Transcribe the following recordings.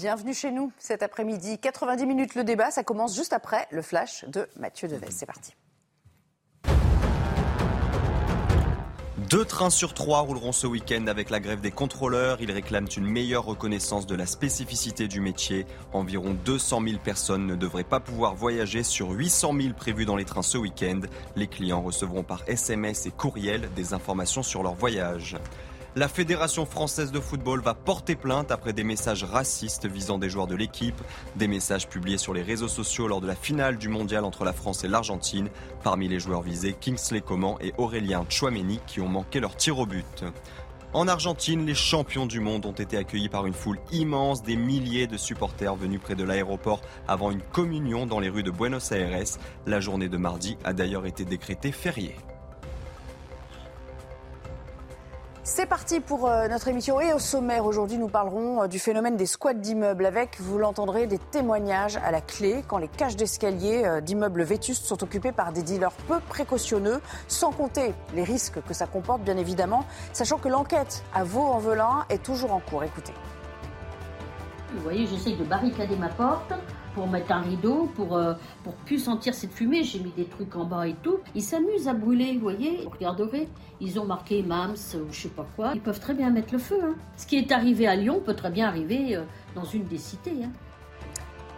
Bienvenue chez nous cet après-midi. 90 minutes le débat, ça commence juste après le flash de Mathieu Deves. C'est parti. Deux trains sur trois rouleront ce week-end avec la grève des contrôleurs. Ils réclament une meilleure reconnaissance de la spécificité du métier. Environ 200 000 personnes ne devraient pas pouvoir voyager sur 800 000 prévus dans les trains ce week-end. Les clients recevront par SMS et courriel des informations sur leur voyage. La Fédération française de football va porter plainte après des messages racistes visant des joueurs de l'équipe, des messages publiés sur les réseaux sociaux lors de la finale du mondial entre la France et l'Argentine. Parmi les joueurs visés, Kingsley Coman et Aurélien Chouameni qui ont manqué leur tir au but. En Argentine, les champions du monde ont été accueillis par une foule immense, des milliers de supporters venus près de l'aéroport avant une communion dans les rues de Buenos Aires. La journée de mardi a d'ailleurs été décrétée fériée. C'est parti pour euh, notre émission et au sommaire aujourd'hui nous parlerons euh, du phénomène des squats d'immeubles avec, vous l'entendrez, des témoignages à la clé quand les cages d'escalier euh, d'immeubles vétustes sont occupés par des dealers peu précautionneux, sans compter les risques que ça comporte bien évidemment, sachant que l'enquête à Vaux-en-Velin est toujours en cours. Écoutez. Vous voyez, j'essaye de barricader ma porte pour mettre un rideau, pour, euh, pour plus sentir cette fumée. J'ai mis des trucs en bas et tout. Ils s'amusent à brûler, vous voyez. Vous regarderez, ils ont marqué MAMS ou je sais pas quoi. Ils peuvent très bien mettre le feu. Hein. Ce qui est arrivé à Lyon peut très bien arriver euh, dans une des cités. Hein.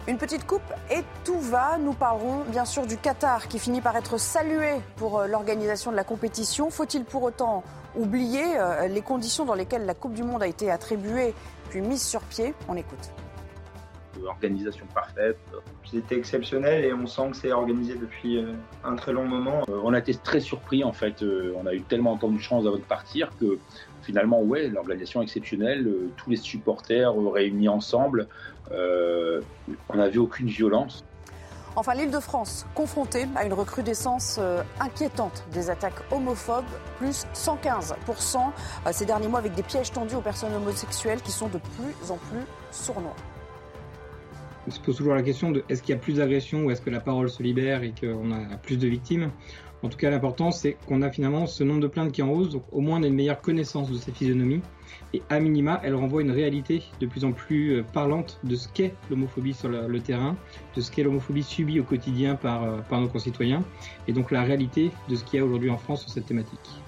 Une petite coupe et tout va. Nous parlerons bien sûr du Qatar qui finit par être salué pour euh, l'organisation de la compétition. Faut-il pour autant oublier les conditions dans lesquelles la Coupe du Monde a été attribuée puis mise sur pied? On écoute organisation parfaite. C'était exceptionnel et on sent que c'est organisé depuis euh, un très long moment. Euh, on a été très surpris en fait. Euh, on a eu tellement de chance de partir que finalement, ouais, l'organisation exceptionnelle, tous les supporters réunis ensemble, on n'a vu aucune violence. Enfin, l'île de France, confrontée à une recrudescence inquiétante des attaques homophobes, plus 115% ces derniers mois avec des pièges tendus aux personnes homosexuelles qui sont de plus en plus sournois on se pose toujours la question de est-ce qu'il y a plus d'agressions ou est-ce que la parole se libère et qu'on a plus de victimes. En tout cas, l'important, c'est qu'on a finalement ce nombre de plaintes qui en hausse, donc au moins on a une meilleure connaissance de ces physionomies. Et à minima, elle renvoie une réalité de plus en plus euh, parlante de ce qu'est l'homophobie sur le, terrain, de ce qu'est l'homophobie subie au quotidien par, euh, par nos concitoyens, et donc la réalité de ce qu'il y a aujourd'hui en France sur cette thématique.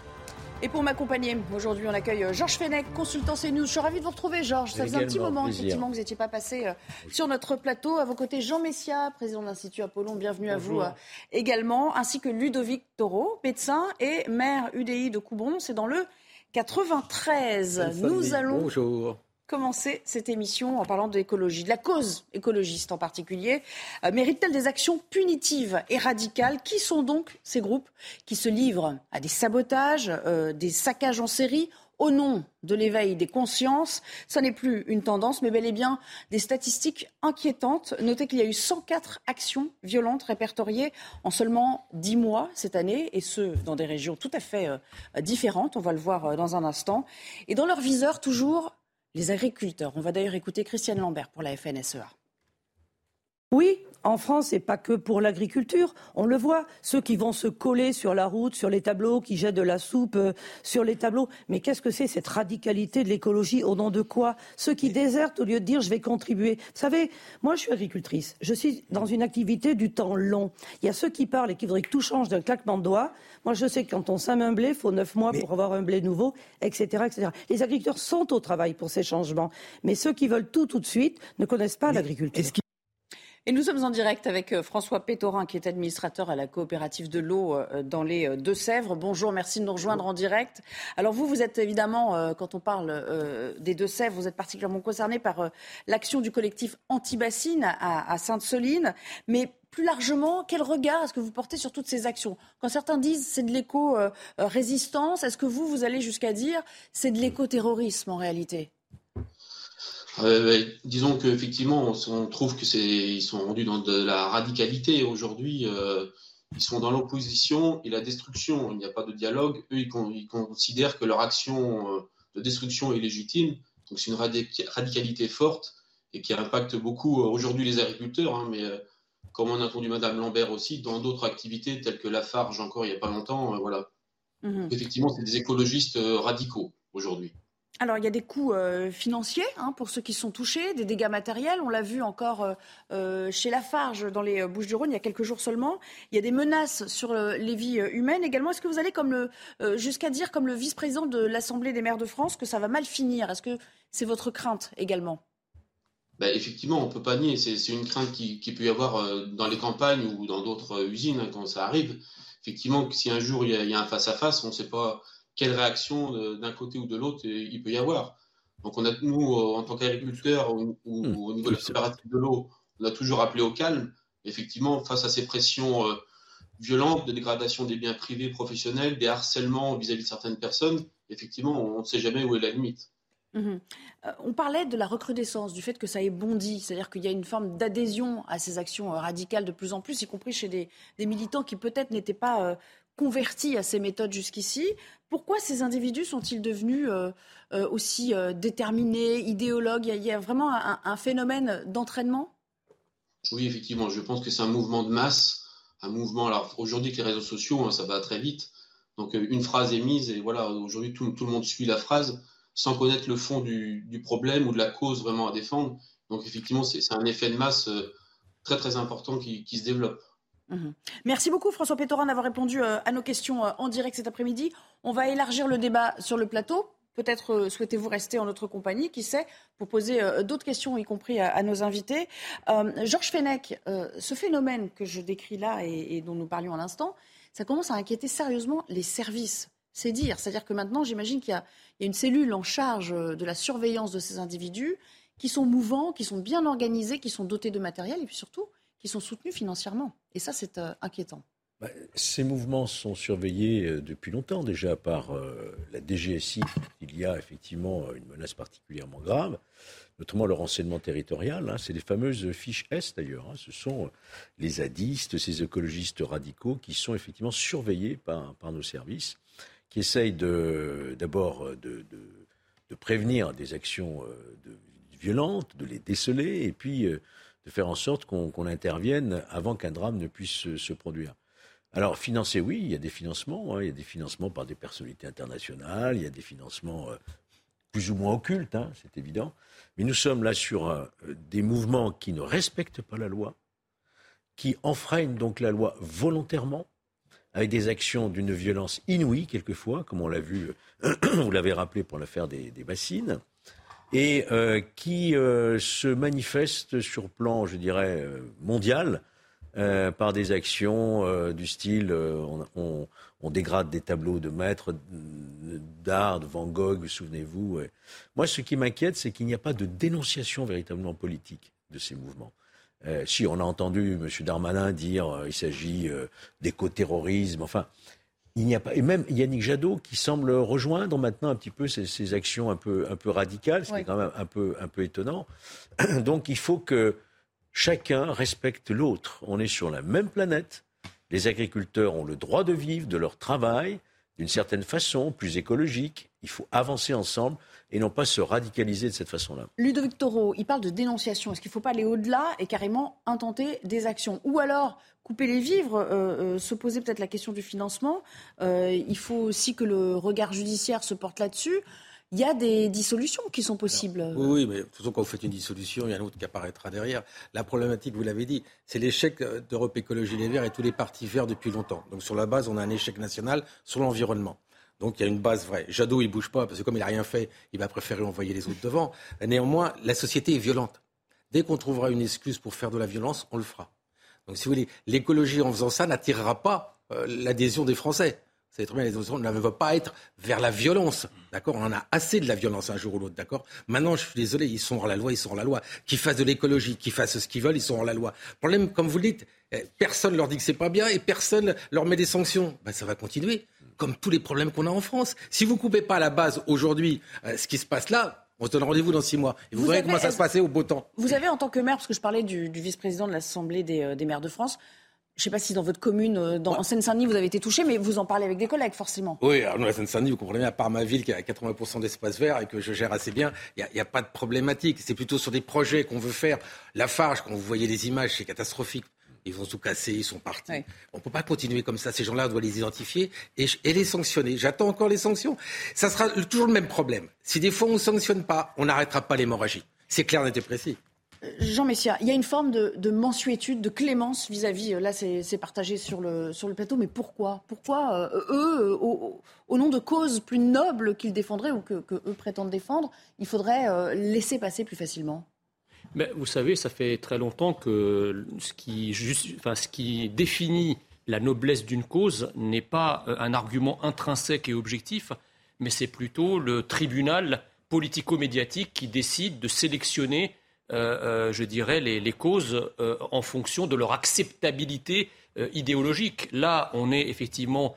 Et pour m'accompagner, aujourd'hui, on accueille euh, Georges Fenech, consultant CNews. Je suis ravie de vous retrouver, Georges. Ça faisait un petit moment, effectivement, que vous n'étiez pas passé euh, sur notre plateau. À vos côtés, Jean Messia, président de l'Institut Apollon. Bienvenue à vous euh, également. Ainsi que Ludovic Taureau, médecin et maire UDI de Coubron. C'est dans le 93. Nous allons. Bonjour commencer cette émission en parlant d'écologie, de la cause écologiste en particulier. Euh, mérite-t-elle des actions punitives et radicales? Qui sont donc ces groupes qui se livrent à des sabotages, euh, des saccages en série au nom de l'éveil des consciences, ça n'est plus une tendance, mais bel et bien des statistiques inquiétantes. Notez qu'il y a eu 104 actions violentes répertoriées en seulement 10 mois cette année, et ce, dans des régions tout à fait euh, différentes. On va le voir dans un instant. Et dans leur viseur, toujours les agriculteurs. On va d'ailleurs écouter Christiane Lambert pour la FNSEA. Oui, en France, c'est pas que pour l'agriculture. On le voit, ceux qui vont se coller sur la route, sur les tableaux, qui jettent de la soupe euh, sur les tableaux. Mais qu'est-ce que c'est cette radicalité de l'écologie Au nom de quoi? Ceux qui désertent au lieu de dire je vais contribuer. Vous savez, moi je suis agricultrice. Je suis dans une activité du temps long. Il y a ceux qui parlent et qui voudraient que tout change d'un claquement de doigts. Moi je sais que quand on sème un blé, il faut neuf mois pour avoir un blé nouveau, etc., etc. Les agriculteurs sont au travail pour ces changements. Mais ceux qui veulent tout tout de suite ne connaissent pas l'agriculture. Et nous sommes en direct avec euh, François Pétorin, qui est administrateur à la coopérative de l'eau euh, dans les euh, Deux-Sèvres. Bonjour, merci de nous rejoindre en direct. Alors vous, vous êtes évidemment, quand on parle des Deux-Sèvres, vous êtes particulièrement concerné par l'action du collectif Antibassine à Sainte-Soline. Mais plus largement, quel regard est-ce que vous portez sur toutes ces actions? Quand certains disent c'est de l'éco-résistance, est-ce que vous, vous allez jusqu'à dire c'est de l'éco-terrorisme en réalité? Euh, disons qu'effectivement, on, on, trouve que c'est, ils sont rendus dans de la radicalité aujourd'hui. Euh, ils sont dans l'opposition et la destruction. Il n'y a pas de dialogue. Eux, ils, ils considèrent que leur action euh, de destruction est légitime. Donc c'est une radicalité forte et qui impacte beaucoup euh, aujourd'hui les agriculteurs. Hein, mais euh, comme on a entendu Madame Lambert aussi, dans d'autres activités telles que la Farge encore il n'y a pas longtemps, voilà. Mmh. Effectivement, c'est des écologistes radicaux aujourd'hui. Alors, il y a des coûts euh, financiers hein, pour ceux qui sont touchés, des dégâts matériels. On l'a vu encore euh, euh, chez Lafarge, dans les Bouches-du-Rhône, il y a quelques jours seulement. Il y a des menaces sur les vies humaines également. Est-ce que vous allez jusqu'à dire, comme le vice-président de l'Assemblée des maires de France, que ça va mal finir? Est-ce que c'est votre crainte également? Ben, Effectivement, on ne peut pas nier. C'est une crainte qui, peut y avoir dans les campagnes ou dans d'autres usines hein, quand ça arrive. Effectivement, si un jour il y il y a un face-à-face, on ne sait pas quelle réaction d'un côté ou de l'autre il peut y avoir. Donc on a, nous, euh, en tant qu'agriculteurs ou, hmm. au niveau de la de l'eau, on a toujours appelé au calme. Effectivement, face à ces pressions euh, violentes de dégradation des biens privés professionnels, des harcèlements vis-à-vis de certaines personnes, effectivement, on ne sait jamais où est la limite. Mhm. Euh, on parlait de la recrudescence, du fait que ça ait bondi, c'est-à-dire qu'il y a une forme d'adhésion à ces actions radicales de plus en plus, y compris chez des, militants qui peut-être n'étaient pas convertis à ces méthodes jusqu'ici. Pourquoi ces individus sont-ils devenus euh, euh, aussi euh, déterminés, idéologues? Il y, a, vraiment un, phénomène d'entraînement? Oui, effectivement. Je pense que c'est un mouvement de masse, un mouvement. Alors aujourd'hui, avec les réseaux sociaux, hein, ça va très vite. Donc une phrase est mise et voilà, aujourd'hui tout, le monde suit la phrase sans connaître le fond du, problème ou de la cause vraiment à défendre. Donc effectivement, c'est un effet de masse très très important qui se développe. Mhm. Merci beaucoup François Pétorin d'avoir répondu euh, à nos questions euh, en direct cet après-midi. On va élargir le débat sur le plateau. Peut-être euh, souhaitez-vous rester en notre compagnie, qui sait, pour poser d'autres questions, y compris à, nos invités. Georges Fenech, ce phénomène que je décris là et, dont nous parlions à l'instant, ça commence à inquiéter sérieusement les services. C'est dire. C'est-à-dire que maintenant, j'imagine qu'il y, a une cellule en charge de la surveillance de ces individus qui sont mouvants, qui sont bien organisés, qui sont dotés de matériel et puis surtout qui sont soutenus financièrement. Et ça, c'est euh, inquiétant. Bah, ces mouvements sont surveillés euh, depuis longtemps déjà par euh, la DGSI. Il y a effectivement une menace particulièrement grave, notamment le renseignement territorial. Hein. C'est les fameuses fiches S d'ailleurs. Hein. Ce sont les zadistes, ces écologistes radicaux qui sont effectivement surveillés par, nos services, qui essayent d'abord de, prévenir des actions violentes, de les déceler, et puis de faire en sorte qu'on intervienne avant qu'un drame ne puisse se, produire. Alors, financer, oui, il y a des financements. Hein. il y a des financements par des personnalités internationales, il y a des financements euh, plus ou moins occultes, hein, c'est évident. Mais nous sommes là sur euh, des mouvements qui ne respectent pas la loi, qui enfreignent donc la loi volontairement, avec des actions d'une violence inouïe, quelquefois, comme on l'a vu, vous l'avez rappelé pour l'affaire des bassines et euh, qui euh, se manifeste sur plan, je dirais, euh, mondial, par des actions du style on, dégrade des tableaux de maîtres d'art, de Van Gogh, souvenez-vous. Moi, ce qui m'inquiète, c'est qu'il n'y a pas de dénonciation véritablement politique de ces mouvements. si on a entendu M. Darmanin dire qu'il s'agit d'éco-terrorisme, enfin, il n'y a pas, et même Yannick Jadot qui semble rejoindre maintenant un petit peu ces, actions un peu, un peu radicales, ce qui est quand même un peu, un peu étonnant. Donc il faut que chacun respecte l'autre. On est sur la même planète. Les agriculteurs ont le droit de vivre de leur travail d'une certaine façon, plus écologique. Il faut avancer ensemble et non pas se radicaliser de cette façon-là. Ludovic Toro, il parle de dénonciation. Est-ce qu'il ne faut pas aller au-delà et carrément intenter des actions? Ou alors couper les vivres, euh, euh, se poser peut-être la question du financement. Euh, il faut aussi que le regard judiciaire se porte là-dessus. Il y a des dissolutions qui sont possibles. oui, mais de toute façon, quand vous faites une dissolution, il y a un autre qui apparaîtra derrière. La problématique, vous l'avez dit, c'est l'échec d'Europe Écologie Les Verts et tous les partis verts depuis longtemps. Donc sur la base, on a un échec national sur l'environnement. Donc il y a une base vraie. Jadot, il bouge pas parce que comme il n'a rien fait, il va préférer envoyer les autres devant. Néanmoins, la société est violente. Dès qu'on trouvera une excuse pour faire de la violence, on le fera. Donc si vous voulez, l'écologie en faisant ça n'attirera pas euh, l'adhésion des Français. savez très bien, les oppositions ne veulent pas être vers la violence. D'accord? On en a assez de la violence un jour ou l'autre. D'accord? Maintenant, je suis désolé, ils sont hors la loi, ils sont hors la loi. Qu'ils fassent de l'écologie, qu'ils fassent ce qu'ils veulent, ils sont hors la loi. Le problème, comme vous le dites, personne leur dit que c'est pas bien et personne leur met des sanctions. Ben, ça va continuer. Comme tous les problèmes qu'on a en France. Si vous coupez pas à la base aujourd'hui euh, ce qui se passe là, on se donne rendez-vous dans six mois. Et vous, verrez comment ça se passait au beau temps. Vous avez, en tant que maire, parce que je parlais du, vice-président de l'Assemblée des, euh, des maires de France, je ne sais pas si dans votre commune, euh, en Seine-Saint-Denis, vous avez été touché, mais vous en parlez avec des collègues, forcément. Oui, alors nous, la Seine-Saint-Denis, vous comprenez, à part ma ville qui a 80% d'espace vert et que je gère assez bien, il n'y a, a, pas de problématique. C'est plutôt sur des projets qu'on veut faire. La Farge, quand vous voyez les images, c'est catastrophique ils ont tout cassé, ils sont partis. On ne peut pas continuer comme ça. Ces gens-là, on doit les identifier et, les sanctionner. J'attends encore les sanctions. Ça sera toujours le même problème. Si des fois on ne sanctionne pas, on n'arrêtera pas l'hémorragie. C'est clair, net et précis. Jean Messia, il y a une forme de, mensuétude, de clémence vis-à-vis, euh, là c'est partagé sur le, sur le plateau, mais pourquoi? Pourquoi euh, eux, au, nom de causes plus nobles qu'ils défendraient ou que, eux prétendent défendre, il faudrait euh, laisser passer plus facilement? Mais vous savez, ça fait très longtemps que ce qui, définit la noblesse d'une cause n'est pas euh, un argument intrinsèque et objectif, mais c'est plutôt le tribunal politico-médiatique qui décide de sélectionner, euh, euh, je dirais, les, causes en fonction de leur acceptabilité idéologique. Là, on est effectivement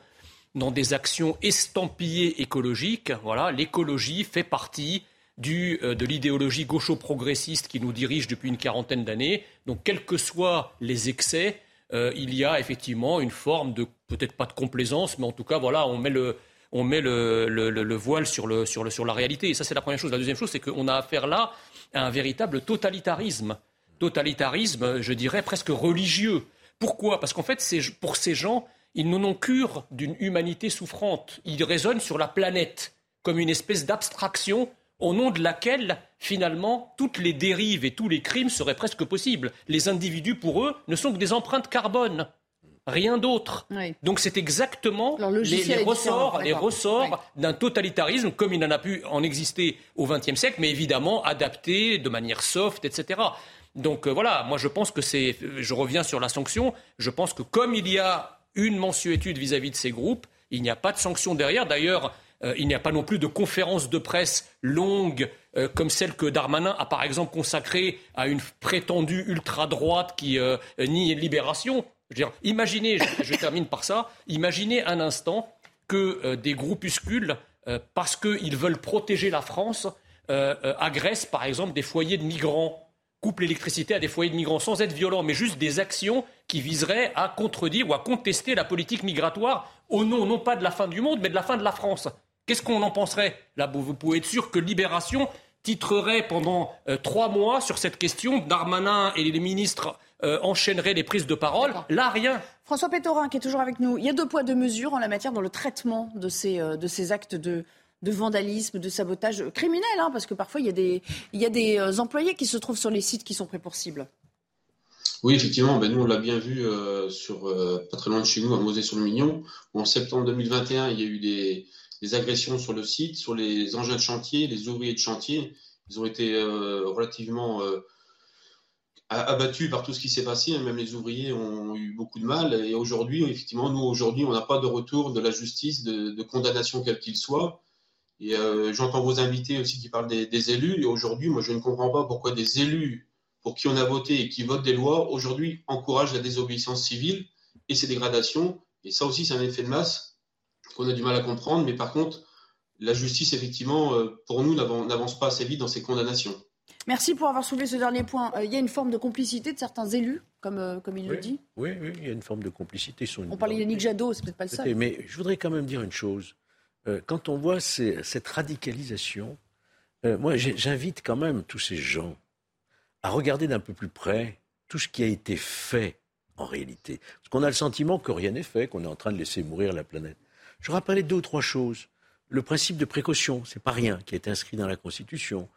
dans des actions estampillées écologiques. Voilà, l'écologie fait partie euh, de l'idéologie gaucho-progressiste qui nous dirige depuis une quarantaine d'années. Donc, quels que soient les excès, euh, il y a effectivement une forme de, peut-être pas de complaisance, mais en tout cas, voilà, on met le, on met le, voile sur, le, sur, sur la réalité. Et ça, c'est la première chose. La deuxième chose, c'est qu'on a affaire là à un véritable totalitarisme. Totalitarisme, je dirais, presque religieux. Pourquoi? Parce qu'en fait, pour ces gens, ils n'en ont cure d'une humanité souffrante. Ils raisonnent sur la planète comme une espèce d'abstraction au nom de laquelle, finalement, toutes les dérives et tous les crimes seraient presque possibles. Les individus, pour eux, ne sont que des empreintes carbone. Rien d'autre. Donc c'est exactement les, ressorts, les ressorts d'un totalitarisme comme il n'en a pu en exister au XXe siècle, mais évidemment adapté de manière soft, etc. Donc euh, voilà, moi je pense que c'est, je reviens sur la sanction, je pense que comme il y a une mensuétude vis-à-vis -vis de ces groupes, il n'y a pas de sanction derrière. D'ailleurs, euh, il n'y a pas non plus de conférences de presse longues euh, comme celle que Darmanin a par exemple consacrée à une prétendue ultra-droite qui euh, nie Libération. imaginez, je, termine par ça, imaginez un instant que des groupuscules, parce qu'ils veulent protéger la France, agressent par exemple des foyers de migrants coupent l'électricité à des foyers de migrants sans être violents, mais juste des actions qui viseraient à contredire ou à contester la politique migratoire au nom non pas de la fin du monde, mais de la fin de la France. Qu'est-ce qu'on en penserait Là, vous pouvez être sûr que Libération titrerait pendant euh, trois mois sur cette question. Darmanin et les ministres euh, enchaîneraient les prises de parole. Là, rien. François Pétorin, qui est toujours avec nous. Il y a deux poids, deux mesures en la matière dans le traitement de ces, euh, de ces actes de, de vandalisme, de sabotage criminel, hein, parce que parfois il y a des, il y a des employés qui se trouvent sur les sites qui sont pris pour cible. Oui, effectivement, ben nous on l'a bien vu sur pas très loin de chez nous, à Mosée-sur-le-Mignon. En septembre 2021, il y a eu des, des agressions sur le site, sur les engins de chantier, les ouvriers de chantier. Ils ont été euh, relativement euh, abattus par tout ce qui s'est passé. Même les ouvriers ont eu beaucoup de mal. Et aujourd'hui, effectivement, nous, aujourd'hui, on n'a pas de retour de la justice, de, condamnation quel qu'il soit. Et euh, j'entends vos invités aussi qui parlent des, élus. Et aujourd'hui, moi, je ne comprends pas pourquoi des élus pour qui on a voté et qui votent des lois, aujourd'hui, encouragent la désobéissance civile et ces dégradations. Et ça aussi, c'est un effet de masse qu'on a du mal à comprendre. Mais par contre, la justice, effectivement, euh, pour nous, n'avance pas assez vite dans ses condamnations. Merci pour avoir soulevé ce dernier point. Euh, il y a une forme de complicité de certains élus, comme, euh, comme il le dit oui, oui, il y a une forme de complicité. On parlait d'Yannick Jadot, c'est peut-être pas le seul. Mais je voudrais quand même dire une chose. quand on voit cette radicalisation, moi j'invite quand même tous ces gens à regarder d'un peu plus près tout ce qui a été fait en réalité. Parce qu'on a le sentiment que rien n'est fait, qu'on est en train de laisser mourir la planète. Je rappelais deux ou trois choses. Le principe de précaution, c'est pas rien, qui est inscrit dans la Constitution,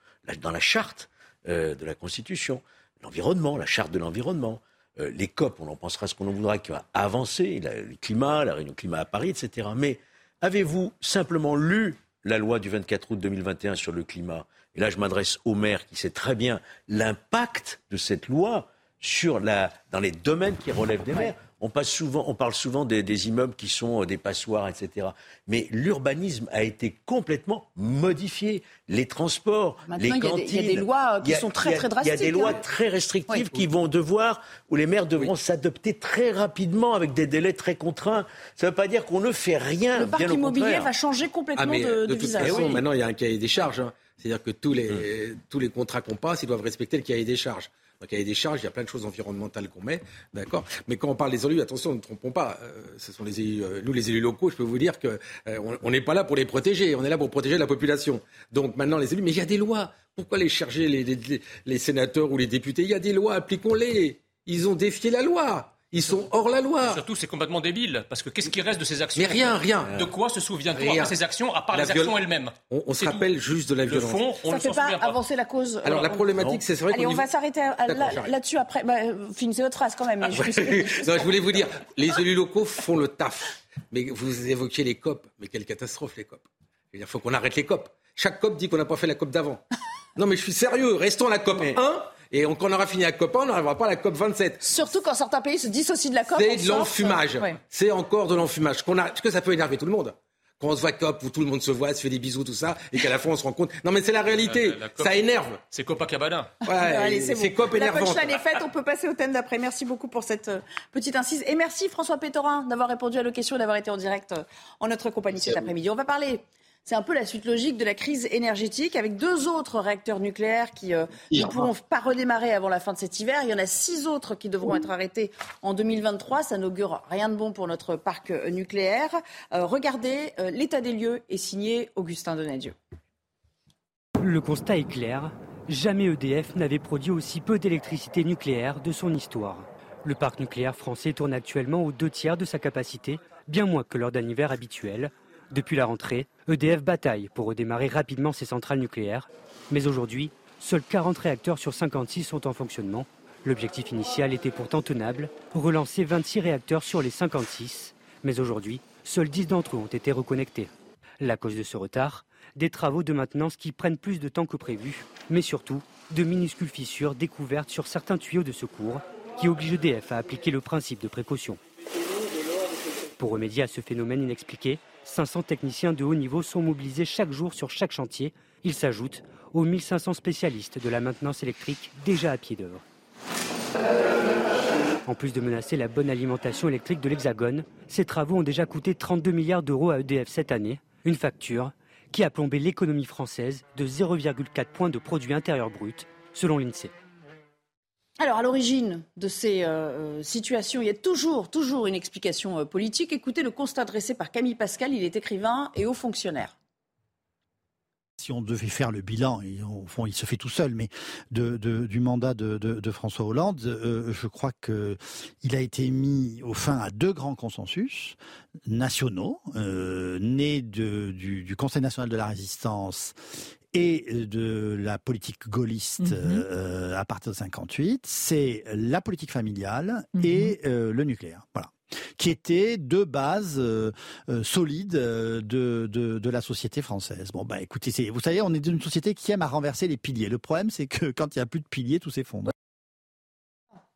dans la charte euh, de la Constitution. L'environnement, la charte de l'environnement. Euh, les COP, on en pensera ce qu'on en voudra, qui va avancer, le climat, la réunion climat à Paris, etc. Mais avez-vous simplement lu la loi du 24 août 2021 sur le climat? Et là, je m'adresse au maire qui sait très bien l'impact de cette loi sur la, dans les domaines qui relèvent des maires. On, passe souvent, on parle souvent des, des immeubles qui sont des passoires, etc. Mais l'urbanisme a été complètement modifié. Les transports, les cantines. Il y, a des lois qui sont très, très drastiques. Il y a des lois très restrictives qui vont devoir, où les maires devront s'adopter très rapidement avec des délais très contraints. Ça ne veut pas dire qu'on ne fait rien. Le parc immobilier va changer complètement ah, de, de, toute visage. façon, maintenant, il y a un cahier des charges. Hein. C'est-à-dire que tous les, tous les contrats qu'on passe, ils doivent respecter le cahier des charges. Dans le cahier des charges, il y a plein de choses environnementales qu'on met, d'accord? Mais quand on parle des élus, attention, ne nous trompons pas. Euh, ce sont les élus, euh, nous, les élus locaux, je peux vous dire que euh, on n'est pas là pour les protéger, on est là pour protéger la population. Donc maintenant, les élus, mais il y a des lois. Pourquoi les charger, les, les, les sénateurs ou les députés? Il y a des lois, appliquons-les. Ils ont défié la loi. Ils sont hors la loi. Surtout, c'est complètement débile. Parce que qu'est-ce qui reste de ces actions Mais rien, rien. De quoi se souvient-on de ces actions, à part La les viol- actions elles-mêmes On, on se rappelle juste de la Le violence. fond, on Ça ne fait s'en pas souvient pas. avancer la cause. Alors la Euh, problématique, c'est vrai Allez, on niveau- va s'arrêter là- là-dessus après. Bah, euh, finissez votre phrase quand même. je non, je voulais vous dire, les élus locaux font le taf. Mais vous évoquiez les COP. Mais quelle catastrophe, les COP. Il faut qu'on arrête les COP. Chaque COP dit qu'on n'a pas fait la COP d'avant. Non, mais je suis sérieux. Restons à la COP 1. Et on- quand on aura fini la COP 1, on n'arrivera pas à la COP 27. Surtout quand certains pays se dissocient de la COP. C'est de l'enfumage. Ouais. C'est encore de l'enfumage. Qu'on a... Parce que ça peut énerver tout le monde. Quand on se voit COP, où tout le monde se voit, se fait des bisous, tout ça, et qu'à la fin on se rend compte. Non, mais c'est la réalité. La- la COP, ça énerve. C'est Copacabana. Ouais, Allez, c'est. COP La énervante. punchline est faite, on peut passer au thème d'après. Merci beaucoup pour cette euh, petite incise. Et merci François Pétorin d'avoir répondu à nos questions et d'avoir été en direct euh, en notre compagnie cet après-midi. On va parler, c'est un peu la suite logique de la crise énergétique avec deux autres réacteurs nucléaires qui euh, ne Hier. pourront pas redémarrer avant la fin de cet hiver. Il y en a six autres qui devront être arrêtés en 2023. Ça n'augure rien de bon pour notre parc euh, nucléaire. Euh, regardez, euh, l'état des lieux est signé Augustin Donadieu. Le constat est clair. Jamais EDF n'avait produit aussi peu d'électricité nucléaire de son histoire. Le parc nucléaire français tourne actuellement aux deux tiers de sa capacité, bien moins que lors d'un hiver habituel. Depuis la rentrée, EDF bataille pour redémarrer rapidement ses centrales nucléaires. Mais aujourd'hui, seuls 40 réacteurs sur 56 sont en fonctionnement. L'objectif initial était pourtant tenable, relancer 26 réacteurs sur les 56. Mais aujourd'hui, seuls 10 d'entre eux ont été reconnectés. La cause de ce retard, des travaux de maintenance qui prennent plus de temps que prévu, mais surtout de minuscules fissures découvertes sur certains tuyaux de secours qui obligent EDF à appliquer le principe de précaution. Pour remédier à ce phénomène inexpliqué, 500 techniciens de haut niveau sont mobilisés chaque jour sur chaque chantier. Ils s'ajoutent aux 1500 spécialistes de la maintenance électrique déjà à pied d'œuvre. En plus de menacer la bonne alimentation électrique de l'Hexagone, ces travaux ont déjà coûté 32 milliards d'euros à EDF cette année, une facture qui a plombé l'économie française de 0,4 points de produit intérieur brut, selon l'INSEE. Alors, à l'origine de ces euh, situations, il y a toujours, toujours une explication euh, politique. Écoutez le constat dressé par Camille Pascal, il est écrivain et haut fonctionnaire. Si on devait faire le bilan, et au fond il se fait tout seul, mais du mandat de, François Hollande, euh, je crois que il a été mis au fin à deux grands consensus nationaux, euh, nés du Conseil national de la résistance et de la politique gaulliste Mhm. euh, à partir de 58, c'est la politique familiale Mhm. et euh, le nucléaire. Voilà qui étaient deux bases euh, euh, solides euh, de, de, de la société française. Bon, bah écoutez, vous savez, on est une société qui aime à renverser les piliers. Le problème, c'est que quand il n'y a plus de piliers, tout s'effondre.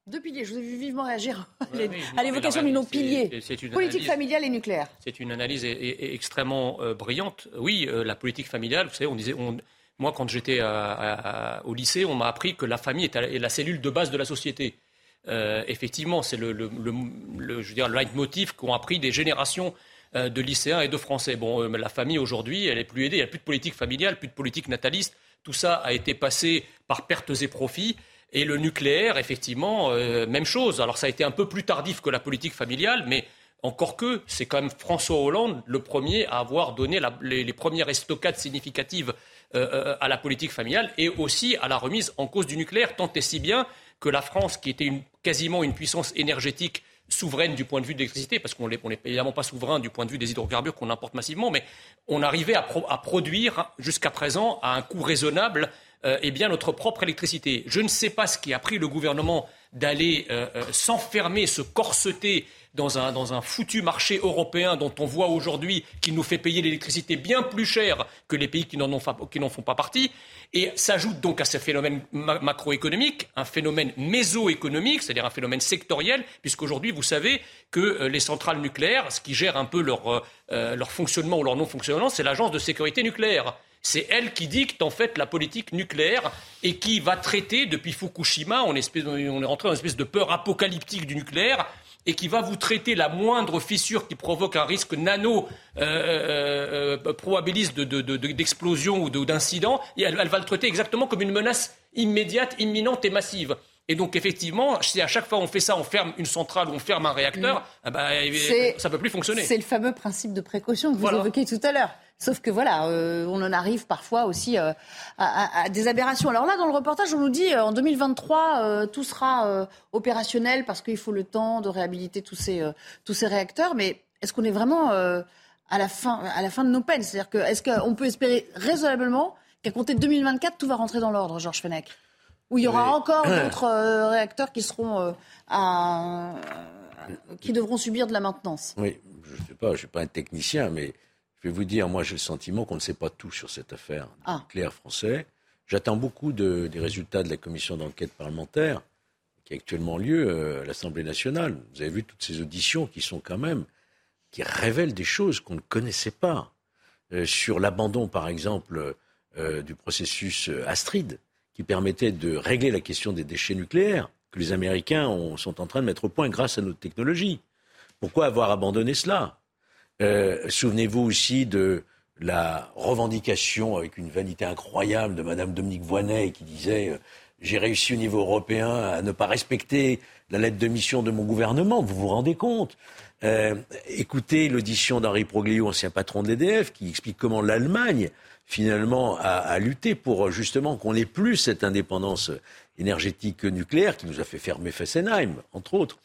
Deux piliers, je vous ai vu vivement réagir à l'évocation du nom pilier. c'est- c'est une Politique analyse- familiale et nucléaire. C'est une analyse extrêmement euh, brillante. Oui, euh, la politique familiale, vous savez, on disait, on- moi quand j'étais au lycée, on m'a appris que la famille est la, est la cellule de base de la société. Euh, effectivement, c'est le, le, le- le- je veux dire, le leitmotiv qu'ont appris des générations de lycéens et de Français. Bon, mais la famille aujourd'hui, elle est plus aidée. Il n'y a plus de politique familiale, plus de politique nataliste. Tout ça a été passé par pertes et profits. Et le nucléaire, effectivement, euh, même chose. Alors ça a été un peu plus tardif que la politique familiale, mais encore que c'est quand même François Hollande le premier à avoir donné les, premières estocades significatives euh, euh, à la politique familiale et aussi à la remise en cause du nucléaire, tant et si bien que la France, qui était quasiment une puissance énergétique souveraine du point de vue de l'électricité, parce qu'on n'est évidemment pas souverain du point de vue des hydrocarbures qu'on importe massivement, mais on arrivait à produire jusqu'à présent à un coût raisonnable euh, eh bien notre propre électricité. Je ne sais pas ce qui a pris le gouvernement d'aller euh, euh, s'enfermer, se corseter dans un, dans un foutu marché européen dont on voit aujourd'hui qu'il nous fait payer l'électricité bien plus cher que les pays qui n'en, font pas partie. Et s'ajoute donc à ce phénomène macroéconomique un phénomène mésoéconomique, c'est-à-dire un phénomène sectoriel, puisqu'aujourd'hui, vous savez que les centrales nucléaires, ce qui gère un peu leur, leur fonctionnement ou leur non-fonctionnement, c'est l'agence de sécurité nucléaire. C'est elle qui dicte en fait la politique nucléaire et qui va traiter depuis Fukushima, on, espèce, on est rentré dans une espèce de peur apocalyptique du nucléaire, et qui va vous traiter la moindre fissure qui provoque un risque nano euh, euh, euh probabiliste d'explosion de, de, ou d'incident, et elle, elle va le traiter exactement comme une menace immédiate, imminente et massive. Et donc effectivement, si à chaque fois on fait ça, on ferme une centrale ou on ferme un réacteur, mm. bah, ça ne peut plus fonctionner. C'est le fameux principe de précaution que vous évoquiez tout à l'heure. Sauf que voilà, euh, on en arrive parfois aussi euh, à, des aberrations. Alors là, dans le reportage, on nous dit euh, en 2023, tout sera opérationnel parce qu'il faut le temps de réhabiliter tous ces, tous ces réacteurs. Mais est-ce qu'on est vraiment à, la fin, à la fin de nos peines? C'est-à-dire que est-ce qu'on peut espérer raisonnablement qu'à compter de 2024, tout va rentrer dans l'ordre, Georges Fenech? Ou il y aura encore d'autres réacteurs qui seront à, qui devront subir de la maintenance? Oui, je ne sais pas, je ne suis pas un technicien, mais je vais vous dire, moi j'ai le sentiment qu'on ne sait pas tout sur cette affaire ah. nucléaire français. J'attends beaucoup des résultats de la commission d'enquête parlementaire qui a actuellement lieu euh, à l'Assemblée nationale. Vous avez vu toutes ces auditions qui sont quand même, qui révèlent des choses qu'on ne connaissait pas. Euh, sur l'abandon, par exemple, euh, du processus Astrid, qui permettait de régler la question des déchets nucléaires, que les Américains sont en train de mettre au point grâce à notre technologie. Pourquoi avoir abandonné cela? Euh, souvenez-vous aussi de la revendication avec une vanité incroyable de Madame Dominique Voynet qui disait euh, j'ai réussi au niveau européen à ne pas respecter la lettre de mission de mon gouvernement. Vous vous rendez compte? Euh, Écoutez l'audition d'Henri Proglio, ancien patron de l'EDF, qui explique comment l'Allemagne finalement a, lutté pour justement qu'on n'ait plus cette indépendance énergétique nucléaire qui nous a fait fermer Fessenheim, entre autres.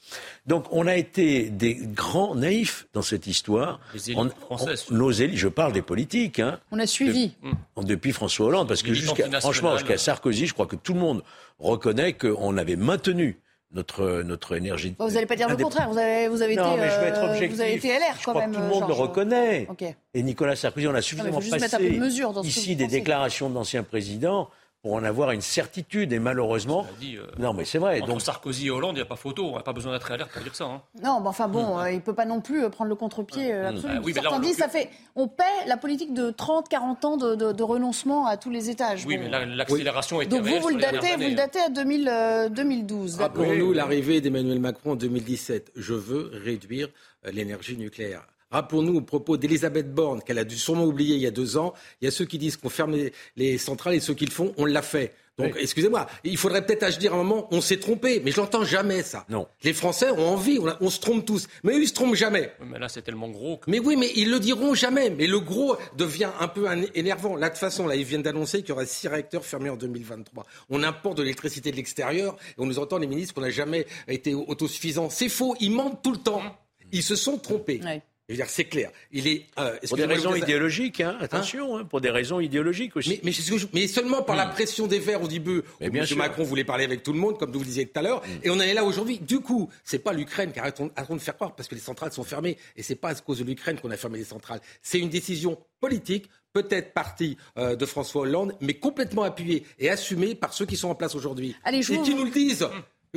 Donc on a été des grands naïfs dans cette histoire. Les élites françaises. nos élites, je parle des politiques. Hein, on a suivi. depuis François Hollande, parce que jusqu'à, franchement, jusqu'à Sarkozy, je crois que tout le monde reconnaît qu'on avait maintenu notre, notre énergie. vous n'allez pas dire le contraire, vous avez, vous avez non, été, mais je vais être euh, vous avez été LR je quand crois même. Que tout le monde le reconnaît. Et Nicolas Sarkozy, on a suffisamment passé ici des déclarations d'anciens présidents pour en avoir une certitude. Et malheureusement. Euh, non, mais c'est vrai. Entre donc... Sarkozy et Hollande, il n'y a pas photo. On n'a pas besoin d'être alerte pour dire ça. Hein. Non, mais enfin bon, mmh. euh, il ne peut pas non plus euh, prendre le contre-pied mmh. absolument. oui, Certains disent, ça fait. On paie la politique de 30, 40 ans de, de, de renoncement à tous les étages. Oui, mais l'accélération oui. était Donc vous, vous le, datez, vous le datez à 2000, 2012. Rappelons-nous l'arrivée d'Emmanuel Macron en 2017. Je veux réduire l'énergie nucléaire. Rappelons-nous au propos d'Elisabeth Borne, qu'elle a dû sûrement oublier il y a deux ans. Il y a ceux qui disent qu'on ferme les, centrales et ceux qui le font, on l'a fait. Donc, excusez-moi, il faudrait peut-être dire à un moment, on s'est trompé, mais je n'entends jamais ça. Non. Les Français ont envie, on, se trompe tous, mais eux, ils se trompent jamais. Mais là, c'est tellement gros. Mais oui, mais ils le diront jamais. Mais le gros devient un peu énervant. Là, de toute façon, là, ils viennent d'annoncer qu'il y aura six réacteurs fermés en 2023. On importe de l'électricité de l'extérieur et on nous entend les ministres qu'on n'a jamais été autosuffisants. C'est faux, ils mentent tout le temps. Ils se sont trompés dire, c'est clair. Il est euh, pour des raisons idéologiques, hein, attention, hein, pour des raisons idéologiques aussi. Mais, mais, seulement par la hmm. pression des Verts au début. M. Macron voulait parler avec tout le monde, comme vous le disiez tout à l'heure, hmm. et on en est là aujourd'hui. Du coup, c'est pas l'Ukraine qui arrête, de faire croire, parce que les centrales sont fermées, et c'est pas à cause de l'Ukraine qu'on a fermé les centrales. C'est une décision politique, peut-être partie euh, de François Hollande, mais complètement appuyée et assumée par ceux qui sont en place aujourd'hui. Et qui nous le disent.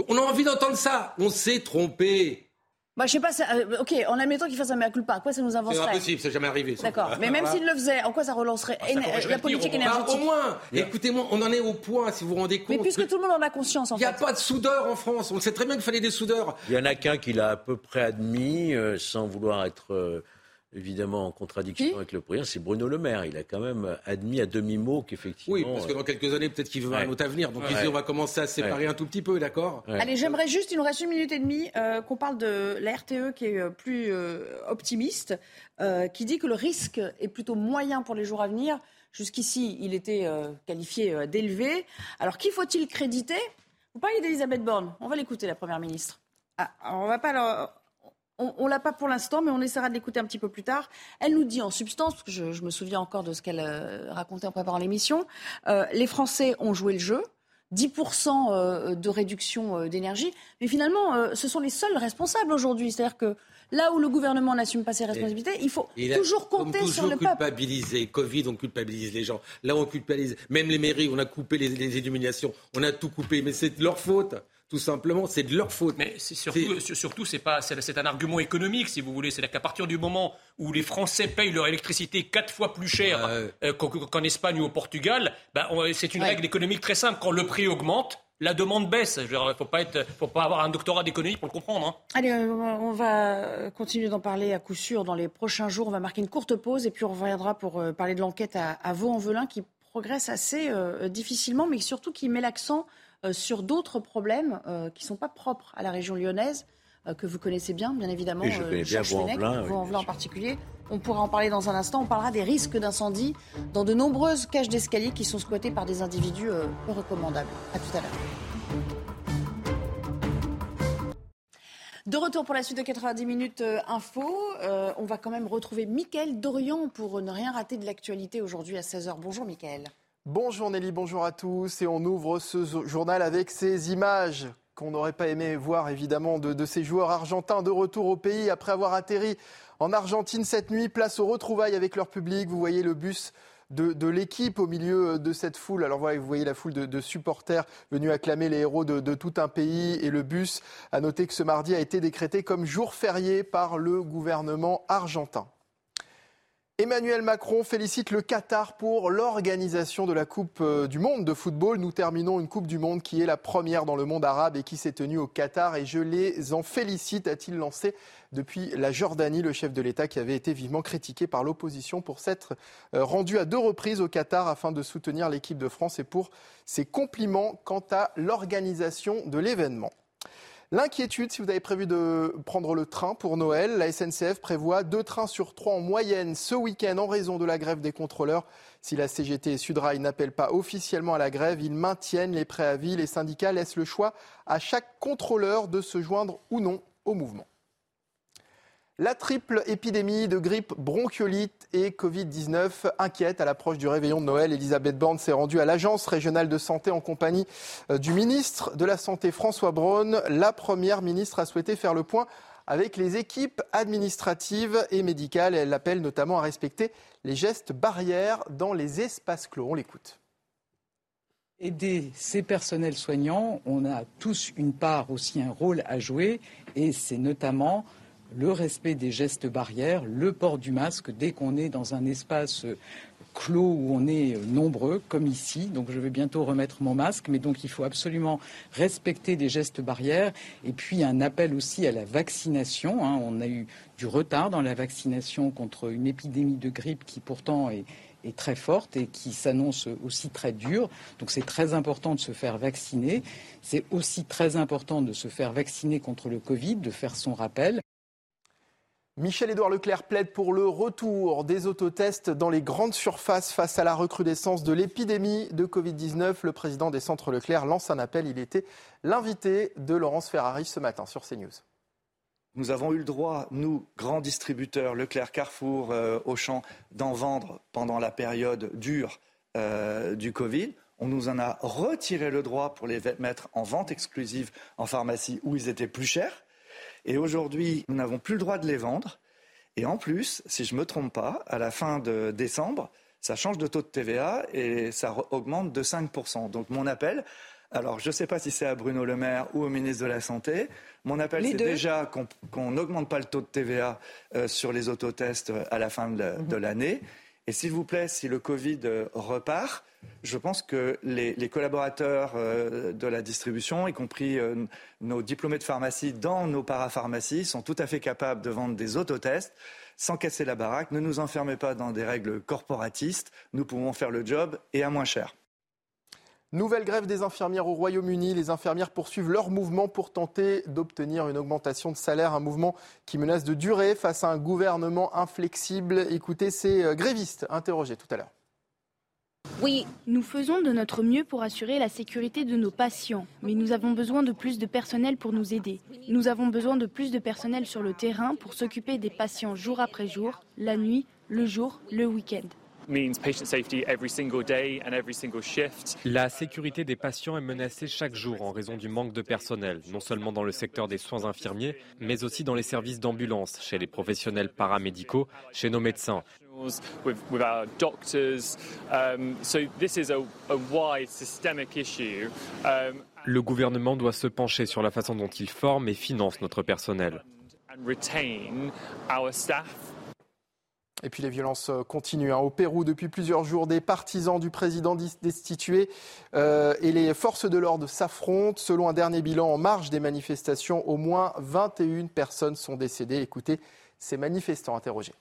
On a envie d'entendre ça. On s'est trompé. Bah, je sais pas, euh, ok, en admettant qu'il fasse un mea culpa, à quoi ça nous avancerait C'est impossible, c'est jamais arrivé. D'accord, mais même s'il le faisait, en quoi ça relancerait bah, la politique énergétique bah, Au moins, écoutez-moi, on en est au point, si vous vous rendez compte. Mais puisque tout le monde en a conscience, en fait. Il n'y a pas de soudeur en France, on sait très bien qu'il fallait des soudeurs. Il y en a qu'un qui l'a à peu près admis, euh, sans vouloir être euh, évidemment en contradiction avec le président, c'est Bruno Le Maire. Il a quand même admis à demi-mot qu'effectivement. Oui, parce que dans quelques années, peut-être qu'il veut un autre avenir. Donc ici, on va commencer à se séparer un tout petit peu, d'accord? Allez, j'aimerais juste, il nous reste une minute et demie, euh, qu'on parle de la RTE qui est euh, plus euh, optimiste, qui dit que le risque est plutôt moyen pour les jours à venir. Jusqu'ici, il était qualifié d'élevé. Alors, qui faut-il créditer? Vous parlez d'Elisabeth Borne. On va l'écouter, la Première ministre. Ah, on va pas on ne l'a pas pour l'instant, mais on essaiera de l'écouter un petit peu plus tard. Elle nous dit en substance, parce que je, me souviens encore de ce qu'elle euh, racontait en préparant l'émission, euh, les Français ont joué le jeu. 10% de réduction d'énergie. Mais finalement, ce sont les seuls responsables aujourd'hui. C'est-à-dire que là où le gouvernement n'assume pas ses responsabilités, il faut toujours compter sur le peuple. culpabiliser. Covid, on culpabilise les gens. Là, on culpabilise. Même les mairies, on a coupé les, les illuminations. On a tout coupé. Mais c'est de leur faute. Tout simplement, c'est de leur faute. Mais surtout, surtout c'est pas, c'est un argument économique, si vous voulez. C'est qu'à partir du moment où les Français payent leur électricité quatre fois plus cher euh, qu'en Espagne ou au Portugal, ben, c'est une règle économique très simple. Quand le prix augmente, la demande baisse. Il ne faut, pas être, faut pas avoir un doctorat d'économie pour le comprendre. Hein. Allez, euh, on va continuer d'en parler à coup sûr dans les prochains jours. On va marquer une courte pause et puis on reviendra pour euh, parler de l'enquête à, à Vaux-en-Velin qui progresse assez difficilement, mais surtout qui met l'accent euh, sur d'autres problèmes euh, qui ne sont pas propres à la région lyonnaise, euh, que vous connaissez bien, bien évidemment. je connais bien Vaux-en-Velin en particulier. On pourra en parler dans un instant. On parlera des risques d'incendie dans de nombreuses cages d'escalier qui sont squattées par des individus peu recommandables. À tout à l'heure. De retour pour la suite de 90 minutes info, on va quand même retrouver Mickaël Dorian pour ne rien rater de l'actualité aujourd'hui à 16h. Bonjour Mickaël. Bonjour Nelly, bonjour à tous. Et on ouvre ce journal avec ces images qu'on n'aurait pas aimé voir évidemment de, ces joueurs argentins de retour au pays après avoir atterri en Argentine cette nuit. Place aux retrouvailles avec leur public. Vous voyez le bus de, l'équipe au milieu de cette foule. Alors voilà, vous voyez la foule de, supporters venus acclamer les héros de, tout un pays et le bus. A noter que ce mardi a été décrété comme jour férié par le gouvernement argentin. Emmanuel Macron félicite le Qatar pour l'organisation de la Coupe euh, du Monde de football. Nous terminons une Coupe du Monde qui est la première dans le monde arabe et qui s'est tenue au Qatar et je les en félicite, a-t-il lancé depuis la Jordanie, le chef de l'État qui avait été vivement critiqué par l'opposition pour s'être euh, rendu à deux reprises au Qatar afin de soutenir l'équipe de France et pour ses compliments quant à l'organisation de l'événement. L'inquiétude, si vous avez prévu de prendre le train pour Noël, la SNCF prévoit deux trains sur trois en moyenne ce week-end en raison de la grève des contrôleurs. Si la CGT et Sudrail n'appellent pas officiellement à la grève, ils maintiennent les préavis. Les syndicats laissent le choix à chaque contrôleur de se joindre ou non au mouvement. La triple épidémie de grippe, bronchiolite et Covid-19 inquiète à l'approche du réveillon de Noël. Elisabeth Borne s'est rendue à l'Agence régionale de santé en compagnie euh, du ministre de la Santé François Braun. La première ministre a souhaité faire le point avec les équipes administratives et médicales. Elle appelle notamment à respecter les gestes barrières dans les espaces clos. On l'écoute. Aider ces personnels soignants, on a tous une part aussi, un rôle à jouer, et c'est notamment le respect des gestes barrières, le port du masque dès qu'on est dans un espace clos où on est nombreux, comme ici. Donc je vais bientôt remettre mon masque, mais donc il faut absolument respecter des gestes barrières. Et puis un appel aussi à la vaccination. Hein. On a eu du retard dans la vaccination contre une épidémie de grippe qui pourtant est très forte et qui s'annonce aussi très dure. Donc c'est très important de se faire vacciner. C'est aussi très important de se faire vacciner contre le Covid, de faire son rappel. Michel-Édouard Leclerc plaide pour le retour des autotests dans les grandes surfaces face à la recrudescence de l'épidémie de Covid-19. Le président des centres Leclerc lance un appel. Il était l'invité de Laurence Ferrari ce matin sur CNews. Nous avons eu le droit, nous, grands distributeurs, Leclerc, Carrefour, euh, Auchan, d'en vendre pendant la période dure euh, du Covid. On nous en a retiré le droit pour les mettre en vente exclusive en pharmacie où ils étaient plus chers. Et aujourd'hui, nous n'avons plus le droit de les vendre. Et en plus, si je ne me trompe pas, à la fin de décembre, ça change de taux de TVA et ça augmente de 5%. Donc mon appel, alors je ne sais pas si c'est à Bruno Le Maire ou au ministre de la Santé, mon appel c'est déjà qu'on n'augmente pas le taux de TVA euh, sur les autotests euh, à la fin de mhm. l'année. Et s'il vous plaît, si le Covid euh, repart, je pense que les, collaborateurs euh, de la distribution, y compris euh, nos diplômés de pharmacie dans nos parapharmacies, sont tout à fait capables de vendre des autotests sans casser la baraque. Ne nous enfermez pas dans des règles corporatistes. Nous pouvons faire le job et à moins cher. Nouvelle grève des infirmières au Royaume-Uni. Les infirmières poursuivent leur mouvement pour tenter d'obtenir une augmentation de salaire, un mouvement qui menace de durer face à un gouvernement inflexible. Écoutez ces euh, grévistes interrogés tout à l'heure. Oui, nous faisons de notre mieux pour assurer la sécurité de nos patients, mais nous avons besoin de plus de personnel pour nous aider. Nous avons besoin de plus de personnel sur le terrain pour s'occuper des patients jour après jour, la nuit, le jour, le week-end. La sécurité des patients est menacée chaque jour en raison du manque de personnel, non seulement dans le secteur des soins infirmiers, mais aussi dans les services d'ambulance, chez les professionnels paramédicaux, chez nos médecins. Le gouvernement doit se pencher sur la façon dont il forme et finance notre personnel. Et puis les violences euh, continuent. Hein. Au Pérou, depuis plusieurs jours, des partisans du président destitué euh, et les forces de l'ordre s'affrontent. Selon un dernier bilan en marge des manifestations, au moins 21 personnes sont décédées. Écoutez ces manifestants interrogés.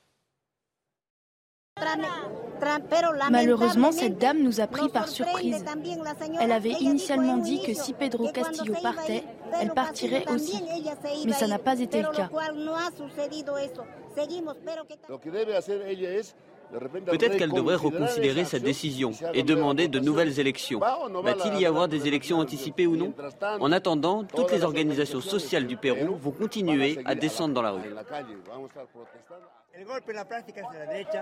Malheureusement, cette dame nous a pris par surprise. Elle avait initialement dit que si Pedro Castillo partait, elle partirait aussi. Mais ça n'a pas été le cas. Peut-être qu'elle devrait reconsidérer sa décision et demander de nouvelles élections. Va-t-il y avoir des élections anticipées ou non? En attendant, toutes les organisations sociales du Pérou vont continuer à descendre dans la rue.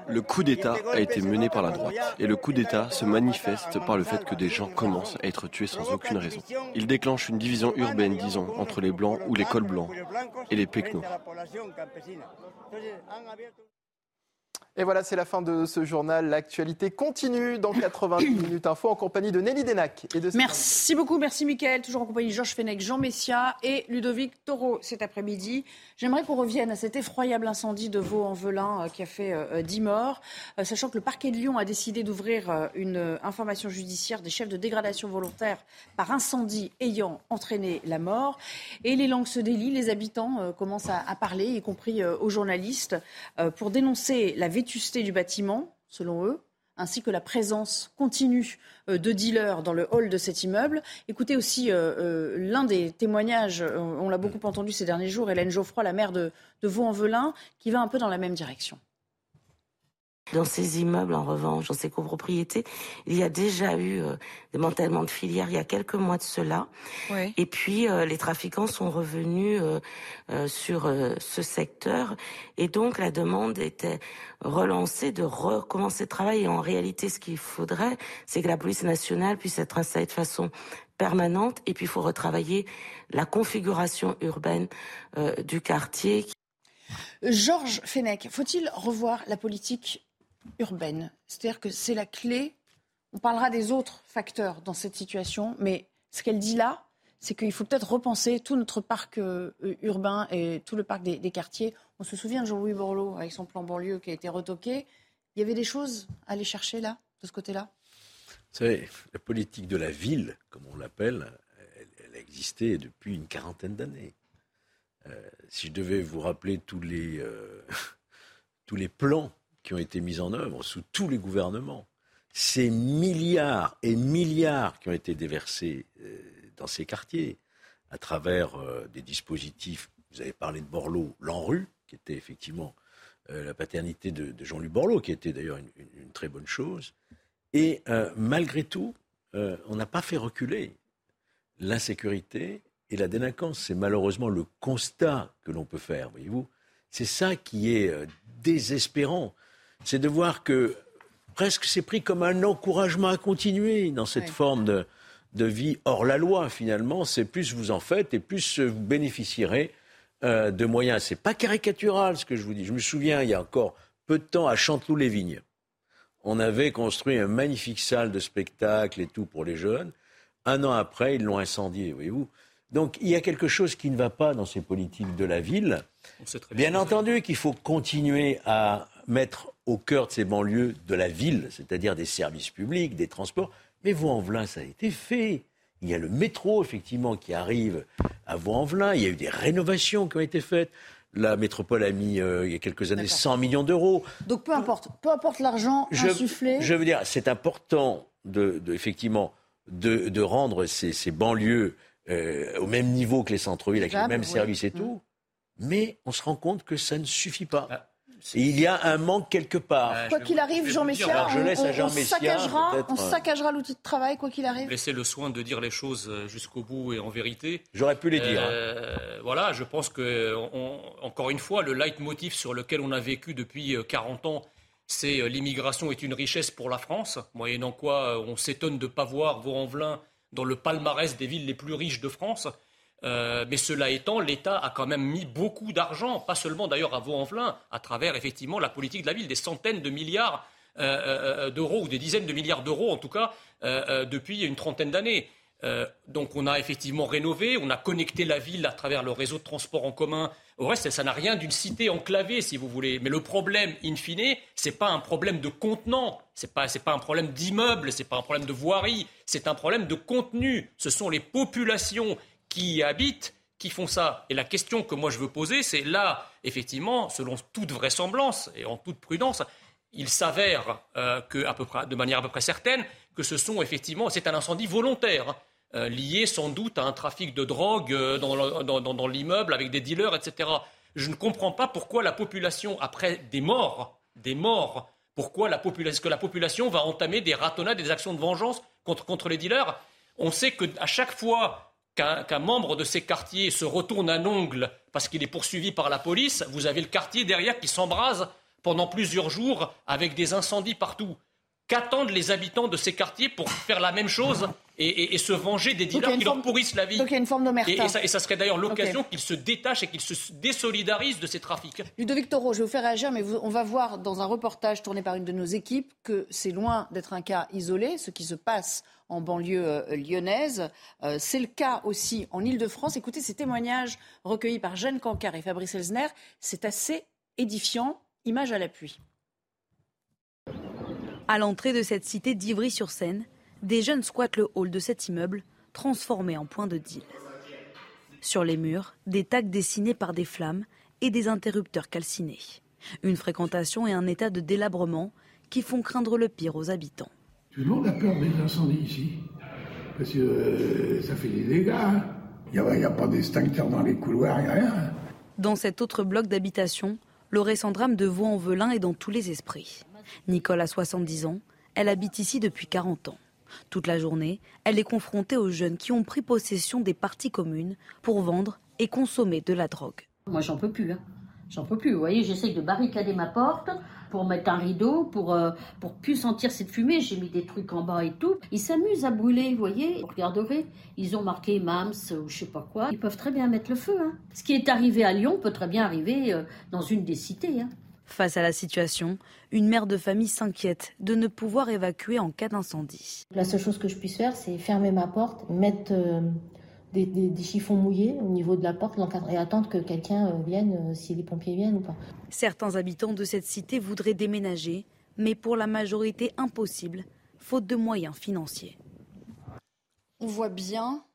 Le coup d'État a été mené par la droite et le coup d'État se manifeste par le fait que des gens commencent à être tués sans aucune raison. Il déclenche une division urbaine, disons, entre les blancs ou les cols blancs et les pecnos. Et voilà, c'est la fin de ce journal. L'actualité continue dans 90 minutes info en compagnie de Nelly Denac et de Merci beaucoup, merci Mickaël. Toujours en compagnie de Georges Fenech, Jean Messia et Ludovic Taureau cet après-midi. J'aimerais qu'on revienne à cet effroyable incendie de Vaux-en-Velin euh, qui a fait 10 euh, morts, euh, sachant que le parquet de Lyon a décidé d'ouvrir une information judiciaire des chefs de dégradation volontaire par incendie ayant entraîné la mort. Et les langues se délient, les habitants commencent à, à parler, y compris aux journalistes, pour dénoncer la vétusté du bâtiment, selon eux, ainsi que la présence continue euh, de dealers dans le hall de cet immeuble. Écoutez aussi euh, euh, l'un des témoignages, on l'a beaucoup entendu ces derniers jours, Hélène Geoffroy, la maire de, de Vaux-en-Velin, qui va un peu dans la même direction. Dans ces immeubles, en revanche, dans ces copropriétés, il y a déjà eu euh, des démantèlement de filières il y a quelques mois de cela. Et puis, euh, les trafiquants sont revenus euh, sur ce secteur. Et donc, la demande était relancée de recommencer le travail. Et en réalité, ce qu'il faudrait, c'est que la police nationale puisse être installée de façon permanente. Et puis, il faut retravailler la configuration urbaine du quartier. Georges Fenech, faut-il revoir la politique urbaine. C'est-à-dire que c'est la clé. On parlera des autres facteurs dans cette situation, mais ce qu'elle dit là, c'est qu'il faut peut-être repenser tout notre parc euh, urbain et tout le parc des, quartiers. On se souvient de Jean-Louis Borloo avec son plan banlieue qui a été retoqué. Il y avait des choses à aller chercher là, de ce côté-là? Vous savez, la politique de la ville, comme on l'appelle, elle, a existé depuis une quarantaine d'années. Euh, si je devais vous rappeler tous les, euh, tous les plans qui ont été mises en œuvre sous tous les gouvernements. Ces milliards et milliards qui ont été déversés euh, dans ces quartiers à travers euh, des dispositifs. Vous avez parlé de Borloo, l'ANRU, qui était effectivement euh, la paternité de, Jean-Luc Borloo, qui était d'ailleurs une, très bonne chose. Et malgré tout, on n'a pas fait reculer l'insécurité et la délinquance. C'est malheureusement le constat que l'on peut faire, voyez-vous. C'est ça qui est désespérant c'est de voir que presque c'est pris comme un encouragement à continuer dans cette forme de, vie hors la loi, finalement. C'est plus vous en faites et plus vous bénéficierez euh, de moyens. C'est pas caricatural ce que je vous dis. Je me souviens, il y a encore peu de temps, à Chanteloup-les-Vignes, on avait construit un magnifique salle de spectacle et tout pour les jeunes. Un an après, ils l'ont incendié, voyez-vous. Donc il y a quelque chose qui ne va pas dans ces politiques de la ville. Bien entendu qu'il faut continuer à mettre au cœur de ces banlieues de la ville, c'est-à-dire des services publics, des transports. Mais Vaux-en-Velin, ça a été fait. Il y a le métro, effectivement, qui arrive à Vaux-en-Velin. Il y a eu des rénovations qui ont été faites. La métropole a mis, euh, il y a quelques années, 100 millions d'euros. Donc peu importe, peu importe l'argent insufflé. Je veux dire, c'est important, de, effectivement, de, rendre ces, banlieues euh, au même niveau que les centres-villes, avec les mêmes services et tout. Mais on se rend compte que ça ne suffit pas. Il y a un manque quelque part. quoi qu'il arrive, Jean Messia, on, saccagera, on saccagera l'outil de travail, quoi qu'il arrive. Laissez le soin de dire les choses euh, jusqu'au bout et en vérité. J'aurais pu les dire. Hein. Euh, voilà, je pense que, encore une fois, le leitmotiv sur lequel on a vécu depuis 40 euh, ans, c'est l'immigration est une richesse pour la France, moyennant quoi on s'étonne de ne pas voir Vaux-en-Velin dans le palmarès des villes les plus riches de France. Mais cela étant, l'État a quand même mis beaucoup d'argent, pas seulement d'ailleurs à Vaux-en-Velin, à travers effectivement la politique de la ville, des centaines de milliards d'euros ou des dizaines de milliards d'euros en tout cas depuis une trentaine d'années. Euh, donc on a effectivement rénové, on a connecté la ville à travers le réseau de transport en commun. Au reste, ça n'a rien d'une cité enclavée, si vous voulez. Mais le problème, in fine, ce n'est pas un problème de contenant, ce n'est pas, pas, un problème d'immeuble, ce n'est pas un problème de voirie, c'est un problème de contenu. Ce sont les populations qui y habitent qui font ça. Et la question que moi je veux poser, c'est là, effectivement, selon toute vraisemblance et en toute prudence, il s'avère euh, que, à peu près, de manière à peu près certaine, que ce sont effectivement, c'est un incendie volontaire. Euh, lié sans doute à un trafic de drogue euh, dans, l'immeuble avec des dealers, etc. Je ne comprends pas pourquoi la population, après des morts, des morts, pourquoi la population, que la population va entamer des ratonnades, des actions de vengeance contre, contre les dealers? On sait qu'à chaque fois qu'un membre de ces quartiers se retourne un ongle parce qu'il est poursuivi par la police, vous avez le quartier derrière qui s'embrase pendant plusieurs jours avec des incendies partout. Qu'attendent les habitants de ces quartiers pour faire la même chose et, se venger des dealers qui leur pourrissent la vie Donc il y a une forme d'omerta. Et, ça, serait d'ailleurs l'occasion qu'ils se détachent et qu'ils se désolidarisent de ces trafics. Ludovic Toro, je vais vous faire réagir, mais on va voir dans un reportage tourné par une de nos équipes que c'est loin d'être un cas isolé, ce qui se passe en banlieue euh, lyonnaise. Euh, c'est le cas aussi en Ile-de-France. Écoutez ces témoignages recueillis par Jeanne Cancard et Fabrice Elsner. C'est assez édifiant. Image à l'appui. À l'entrée de cette cité d'Ivry-sur-Seine, des jeunes squattent le hall de cet immeuble, transformé en point de deal. Sur les murs, des tags dessinés par des flammes et des interrupteurs calcinés. Une fréquentation et un état de délabrement qui font craindre le pire aux habitants. Tout le monde a peur des incendies ici, parce que euh, ça fait des dégâts. Il n'y a, a, pas d'extincteur dans les couloirs, il n'y a rien. Dans cet autre bloc d'habitation, le récent drame de Vaux-en-Velin est dans tous les esprits. Nicole a 70 ans, elle habite ici depuis 40 ans. Toute la journée, elle est confrontée aux jeunes qui ont pris possession des parties communes pour vendre et consommer de la drogue. Moi, j'en peux plus. Hein. J'en peux plus. Vous voyez, j'essaye de barricader ma porte pour mettre un rideau, pour, euh, pour plus sentir cette fumée. J'ai mis des trucs en bas et tout. Ils s'amusent à brûler, vous voyez. Vous ils ont marqué MAMS ou je sais pas quoi. Ils peuvent très bien mettre le feu. Hein. Ce qui est arrivé à Lyon peut très bien arriver euh, dans une des cités. Hein. Face à la situation, une mère de famille s'inquiète de ne pouvoir évacuer en cas d'incendie. La seule chose que je puisse faire, c'est fermer ma porte, mettre euh, des, chiffons mouillés au niveau de la porte et attendre que quelqu'un euh, vienne, euh, si les pompiers viennent ou pas. Certains habitants de cette cité voudraient déménager, mais pour la majorité impossible, faute de moyens financiers. On voit bien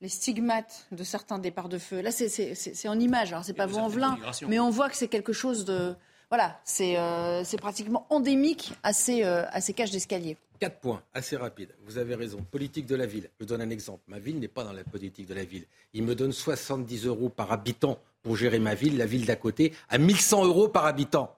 les stigmates de certains départs de feu. Là, c'est en image, alors c'est pas vous en velin, mais on voit que c'est quelque chose de... Voilà, c'est euh, pratiquement endémique à ces, à ces cages d'escalier. Quatre points, assez rapides. Vous avez raison. Politique de la ville. Je donne un exemple. Ma ville n'est pas dans la politique de la ville. Il me donne 70 euros par habitant pour gérer ma ville. La ville d'à côté à 1100 euros par habitant.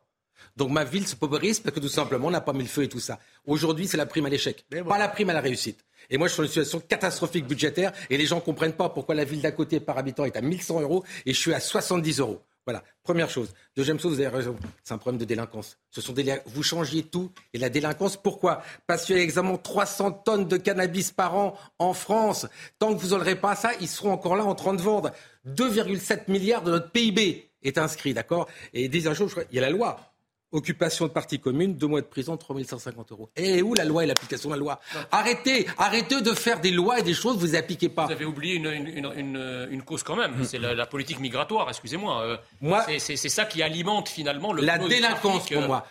Donc ma ville se paupérise parce que tout simplement on n'a pas mis le feu et tout ça. Aujourd'hui, c'est la prime à l'échec, pas la prime à la réussite. Et moi, je suis dans une situation catastrophique budgétaire et les gens ne comprennent pas pourquoi la ville d'à côté par habitant est à 1100 euros et je suis à 70 euros. Voilà, première chose. Deuxième chose, vous avez raison, c'est un problème de délinquance. Ce sont des, vous changiez tout et la délinquance, pourquoi? Parce qu'il y a exactement 300 tonnes de cannabis par an en France. Tant que vous n'aurez pas ça, ils seront encore là en train de vendre. 2,7 milliards de notre PIB est inscrit, d'accord? Et deuxième chose, il y a la loi. Occupation de partie commune, deux mois de prison, 3150 euros. Et où la loi et l'application de la loi Arrêtez, arrêtez de faire des lois et des choses, vous appliquez pas. Vous avez oublié une, cause quand même, c'est la, politique migratoire, excusez-moi. Euh, moi, c'est ça qui alimente finalement le. La délinquance pour euh. moi.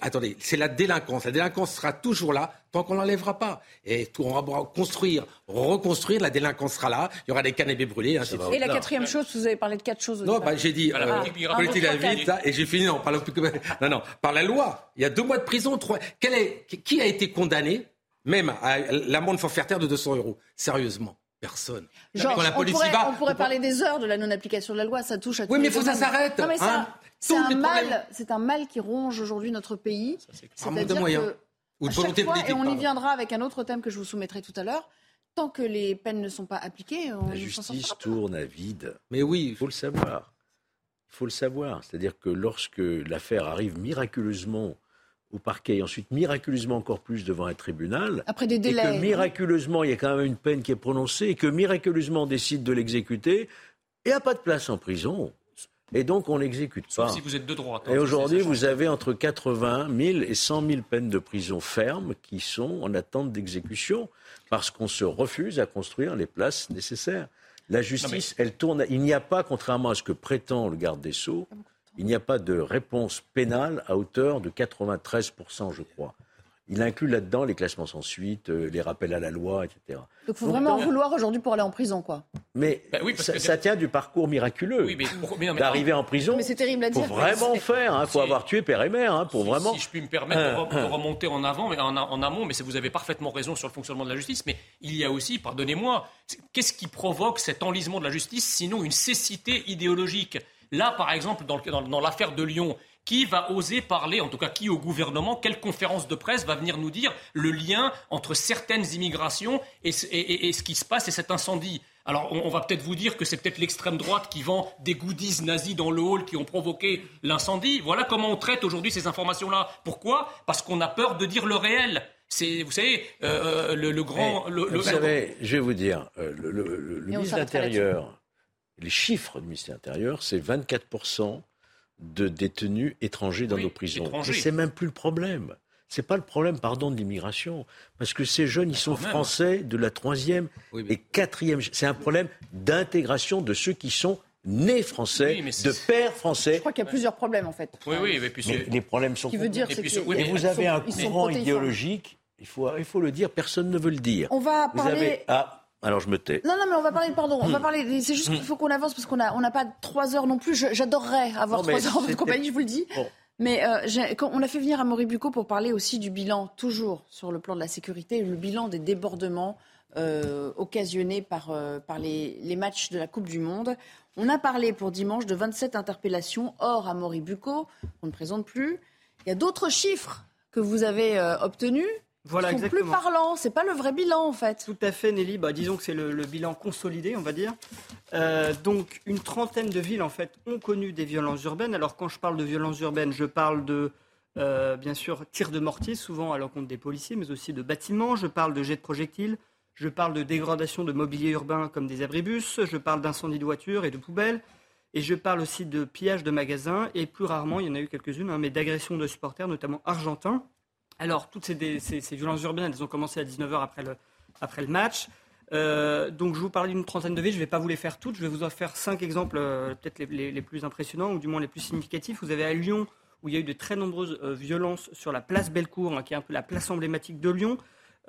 Attendez, c'est la délinquance. La délinquance sera toujours là tant qu'on l'enlèvera pas. Et on va construire, reconstruire, la délinquance sera là, il y aura des cannabis brûlés. et la quatrième chose, vous avez parlé de quatre choses. Non, bah, j'ai dit euh, politique de la ville, et j'ai fini, non, par la, non, non, par la loi. Il y a deux mois de prison, trois. Quel est, qui a été condamné, même à l'amende forfaitaire de 200 euros? Sérieusement Personne. Genre, la police on pourrait, va, on pourrait parler des heures de la non-application de la loi, ça touche à tous Oui, mais il faut que ça s'arrête. Hein. c'est un, mal, un mal qui ronge aujourd'hui notre pays. C'est un manque de moyens. Que ou de volonté politique. Et on y viendra avec un autre thème que je vous soumettrai tout à l'heure. Tant que les peines ne sont pas appliquées, on la justice tourne à vide. Mais oui, il faut le savoir. Il faut le savoir. C'est-à-dire que lorsque l'affaire arrive miraculeusement au parquet et ensuite miraculeusement encore plus devant un tribunal, Après des délais. et hein. que miraculeusement il y a quand même une peine qui est prononcée, et que miraculeusement on décide de l'exécuter, il n'y a pas de place en prison. Et donc on n'exécute pas. Si vous êtes de droite. hein, Et aujourd'hui, vous avez entre 80 000 et 100 000 peines de prison fermes qui sont en attente d'exécution parce qu'on se refuse à construire les places nécessaires. La justice, elle tourne. Il n'y a pas, contrairement à ce que prétend le garde des Sceaux, il n'y a pas de réponse pénale à hauteur de 93% je crois. Il inclut là-dedans les classements sans suite, euh, les rappels à la loi, etc. Donc il faut Donc, vraiment en dans- vouloir aujourd'hui pour aller en prison, quoi. Mais Ben oui, parce ça, que- ça tient du parcours miraculeux. Oui, mais D'arriver en prison, Mais c'est terrible à faut dire. vraiment C'est- faire. Il faut avoir tué père et mère hein, pour vraiment. Si je puis me permettre de, de remonter en avant, mais en, en amont, mais c'est- vous avez parfaitement raison sur le fonctionnement de la justice, mais il y a aussi, pardonnez-moi, qu'est-ce qui provoque cet enlisement de la justice sinon une cécité idéologique? Là, par exemple, dans, le- dans- dans l'affaire de Lyon, qui va oser parler, en tout cas qui au gouvernement, quelle conférence de presse va venir nous dire le lien entre certaines immigrations et, ce- et- et- et ce qui se passe et cet incendie alors, on, va peut-être vous dire que c'est peut-être l'extrême droite qui vend des goodies nazis dans le hall qui ont provoqué l'incendie. Voilà comment on traite aujourd'hui ces informations-là. Pourquoi? Parce qu'on a peur de dire le réel. C'est, vous savez, euh, le, le grand. Le- vous savez, je vais vous dire, euh, le, le- le- le Et on ministre de l'Intérieur, les chiffres du ministère de l'Intérieur, c'est 24% de détenus étrangers dans Oui, nos prisons. Mais c'est même plus le problème. C'est pas le problème, pardon, de l'immigration, parce que ces jeunes, ils sont quand même. français de la troisième Oui, mais- et quatrième. C'est un problème d'intégration de ceux qui sont nés français, Oui, mais de pères Je français. crois qu'il y a plusieurs problèmes, en fait. oui, oui, et puis Mais les problèmes sont. Ce qui veut dire, Et c'est puis que Et mais vous avez sont- un sont courant idéologique, il faut, il faut le dire, personne ne veut le dire. On va Vous parler. avez... Ah, alors je me tais. Non, non, mais on va parler, pardon, Hmm. on va parler, c'est juste qu'il faut qu'on avance parce qu'on a, on n'a pas trois heures non plus. J'adorerais avoir trois heures en votre compagnie, je vous le dis. Bon. Mais euh, quand on a fait venir Amaury Bucco pour parler aussi du bilan, toujours sur le plan de la sécurité, le bilan des débordements euh, occasionnés par, euh, par les, les matchs de la Coupe du Monde. On a parlé pour dimanche de 27 interpellations hors Amaury Bucco, on ne présente plus. Il y a d'autres chiffres que vous avez obtenus Voilà, sont plus parlants. C'est pas le vrai bilan en fait. Tout à fait, Nelly. Bah, disons que c'est le, le bilan consolidé, on va dire. Euh, donc, une trentaine de villes, en fait, ont connu des violences urbaines. Alors, quand je parle de violences urbaines, je parle de, euh, bien sûr, tirs de mortier, souvent à l'encontre des policiers, mais aussi de bâtiments. Je parle de jets de projectiles. Je parle de dégradation de mobilier urbain comme des abribus. Je parle d'incendies de voitures et de poubelles. Et je parle aussi de pillage de magasins. Et plus rarement, il y en a eu quelques-unes, hein, mais d'agressions de supporters, notamment argentins. Alors, toutes ces, violences urbaines, elles ont commencé à 19h après le, après le match. Euh, donc, je vous parlais d'une trentaine de villes. Je ne vais pas vous les faire toutes. Je vais vous en faire cinq exemples, euh, peut-être les, plus impressionnants, ou du moins les plus significatifs. Vous avez à Lyon, où il y a eu de très nombreuses euh, violences sur la place Bellecour, hein, qui est un peu la place emblématique de Lyon.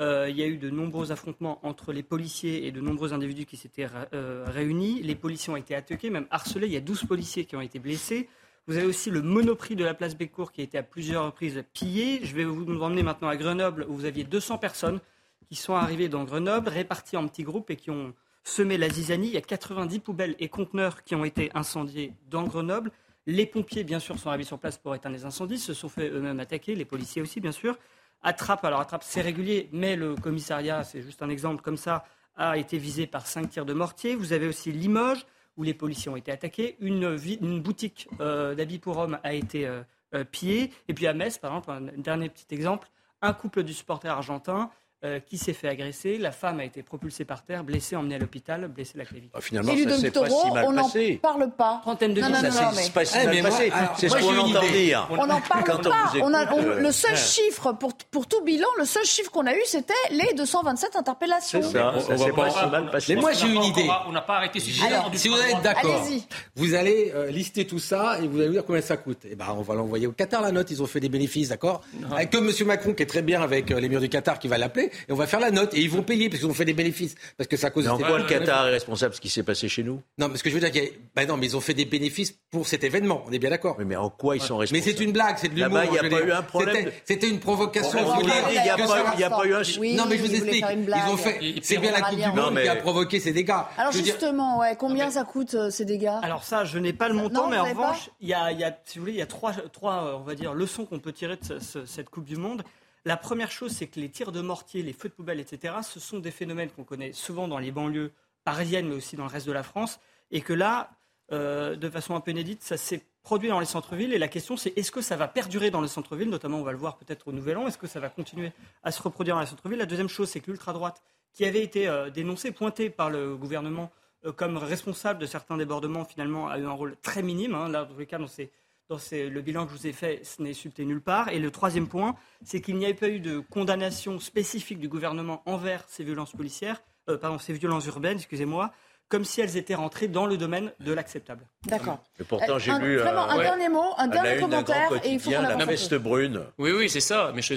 Il y a eu de nombreux affrontements entre les policiers et de nombreux individus qui s'étaient réunis. Les policiers ont été attaqués, même harcelés. Il y a 12 policiers qui ont été blessés. Vous avez aussi le monoprix de la place Bellecour qui a été à plusieurs reprises pillé. Je vais vous emmener maintenant à Grenoble où vous aviez 200 personnes qui sont arrivées dans Grenoble, réparties en petits groupes et qui ont semé la zizanie. Il y a 90 poubelles et conteneurs qui ont été incendiés dans Grenoble. Les pompiers, bien sûr, sont arrivés sur place pour éteindre les incendies, se sont fait eux-mêmes attaquer, les policiers aussi, bien sûr. Attrape, alors Attrape, c'est régulier, mais le commissariat, c'est juste un exemple comme ça, a été visé par cinq tirs de mortier. Vous avez aussi Limoges, où les policiers ont été attaqués. Une, boutique euh, d'habits pour hommes a été euh, euh, pillée. Et puis à Metz, par exemple, un dernier petit exemple, un couple du supporter argentin euh, qui s'est fait agresser. La femme a été propulsée par terre, blessée, emmenée à l'hôpital, blessée la clavicule. Ah, finalement, Et ça s'est pas si mal on n'en parle pas. Trentaine de Non, non, Ça non, s'est mais- pas si Eh, mal moi, passé. C'est ce moi, j'ai qu'on une entend idée. dire. On n'en parle Quand on pas. vous On a- on- euh, le seul hein. chiffre pour, pour tout bilan, le seul chiffre qu'on a eu, c'était les 227 interpellations. C'est ça, On- ça s'est pas- si mal passé. Mais moi, j'ai une idée. On n'a pas arrêté ce sujet. Si vous êtes d'accord, Allez-y. vous allez euh, lister tout ça et vous allez me dire combien ça coûte. Et ben, on va l'envoyer au Qatar la note. Ils ont fait des bénéfices, d'accord? Avec Comme M. Macron qui est très bien avec euh, les murs du Qatar qui va l'appeler et on va faire la note et ils vont payer parce qu'ils ont fait des bénéfices parce que ça cause. Mais en quoi le Qatar est responsable de ce qui s'est passé chez nous Non, mais ce que je veux dire, qu'il y a- ben non, mais ils ont fait des bénéfices pour cet événement. On est bien d'accord. Oui, mais en quoi ils sont Mais responsables c'est une blague, c'est de l'humour. Il n'y a pas eu un problème C'était- une provocation. Il y a que pas eu- il y a pas eu un- non, mais je vous explique. Ils ont fait. C'est bien la Coupe du Monde qui a mais- provoqué ces dégâts. Alors justement, combien ça coûte euh, ces dégâts? Alors ça, je n'ai pas le montant, mais en revanche, il y a, si vous voulez, il y a trois, trois, euh, on va dire, leçons qu'on peut tirer de ce- ce- cette Coupe du Monde. La première chose, c'est que les tirs de mortier, les feux de poubelle, etc., ce sont des phénomènes qu'on connaît souvent dans les banlieues parisiennes, mais aussi dans le reste de la France, et que là, de façon un peu inédite. Ça s'est produit dans les centres-villes et la question c'est est-ce que ça va perdurer dans les centres-villes, notamment on va le voir peut-être au Nouvel An, est-ce que ça va continuer à se reproduire dans les centres-villes? La deuxième chose c'est que l'ultra-droite, qui avait été dénoncée, pointée par le gouvernement comme responsable de certains débordements, finalement a eu un rôle très minime. Hein. Là, dans tous les cas, dans ces dans le bilan que je vous ai fait, ce n'est subté nulle part. Et le troisième point, c'est qu'il n'y a pas eu de condamnation spécifique du gouvernement envers ces violences policières, euh, pardon, ces violences urbaines, excusez-moi, comme si elles étaient rentrées dans le domaine de l'acceptable. D'accord. Et pourtant, j'ai lu. Vraiment, un dernier mot, un dernier commentaire. Et il faut la veste brune. Oui, oui, c'est ça. Mais je,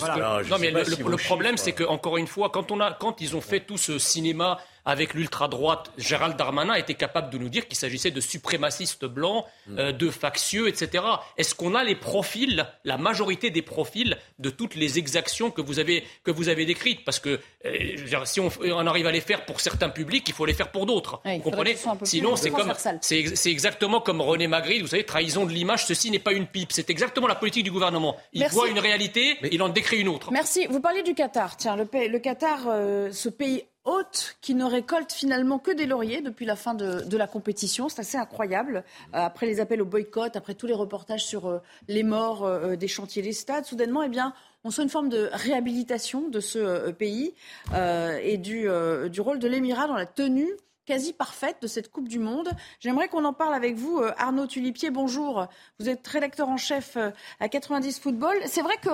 non, mais le, problème, c'est qu'encore une fois, quand, on a, quand ils ont fait tout ce cinéma avec l'ultra-droite, Gérald Darmanin était capable de nous dire qu'il s'agissait de suprémacistes blancs, mm. euh, de factieux, etc. Est-ce qu'on a les profils, la majorité des profils de toutes les exactions que vous avez, que vous avez décrites? Parce que euh, si on, on, arrive à les faire pour certains publics, il faut les faire pour d'autres. vous comprenez? Sinon, c'est comme, c'est exactement comme René Magritte, vous savez, trahison de l'image, ceci n'est pas une pipe. C'est exactement la politique du gouvernement. Il voit une réalité, il en décrit une autre. Merci. Vous parlez du Qatar. Tiens, le, le Qatar, euh, ce pays hôte qui ne récolte finalement que des lauriers depuis la fin de, la compétition. C'est assez incroyable. Euh, après les appels au boycott, après tous les reportages sur euh, les morts euh, des chantiers des stades, soudainement, eh bien, on sent une forme de réhabilitation de ce pays et du, du rôle de l'Émirat dans la tenue quasi parfaite de cette Coupe du Monde. J'aimerais qu'on en parle avec vous. Arnaud Tulipier, bonjour. Vous êtes rédacteur en chef à 90 Football. C'est vrai que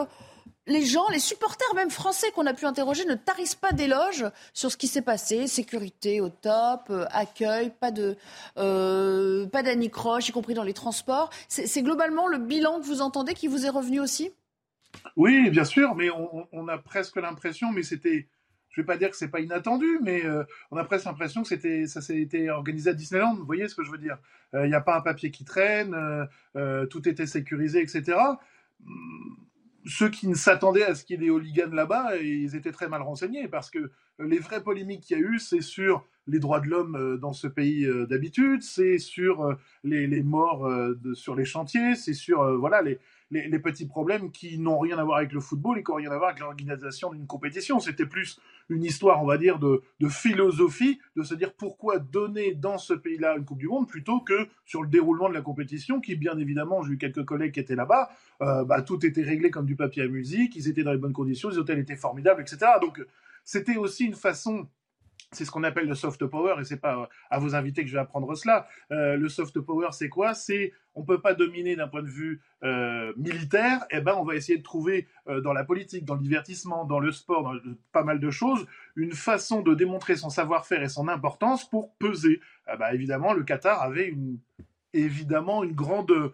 les gens, les supporters même français qu'on a pu interroger ne tarissent pas d'éloges sur ce qui s'est passé. Sécurité au top, euh, accueil, pas de euh, d'anicroche, y compris dans les transports. C'est globalement le bilan que vous entendez qui vous est revenu aussi? Oui, bien sûr, mais on, a presque l'impression, mais c'était, je vais pas dire que c'est pas inattendu, mais euh, on a presque l'impression que c'était, ça s'est été organisé à Disneyland. Vous voyez ce que je veux dire Il n'y a pas un papier qui traîne, tout était sécurisé, etc ceux qui ne s'attendaient à ce qu'il y ait des hooligans là-bas, ils étaient très mal renseignés parce que les vraies polémiques qu'il y a eu, c'est sur les droits de l'homme euh, dans ce pays euh, d'habitude, c'est sur euh, les, morts sur les chantiers, c'est sur voilà les, les, petits problèmes qui n'ont rien à voir avec le football et qui n'ont rien à voir avec l'organisation d'une compétition. C'était plus une histoire, on va dire, de, philosophie, de se dire pourquoi donner dans ce pays-là une Coupe du Monde plutôt que sur le déroulement de la compétition, qui bien évidemment, j'ai eu quelques collègues qui étaient là-bas, euh, bah, tout était réglé comme du papier à musique, ils étaient dans les bonnes conditions, les hôtels étaient formidables, etc. Donc c'était aussi une façon c'est ce qu'on appelle le soft power, et c'est pas à vos invités que je vais apprendre cela. Euh, le soft power, c'est quoi? C'est on peut pas dominer d'un point de vue euh, militaire. Eh ben, on va essayer de trouver euh, dans la politique, dans le divertissement, dans le sport, dans pas mal de choses, une façon de démontrer son savoir-faire et son importance pour peser. Eh ben, évidemment, le Qatar avait une évidemment une grande euh,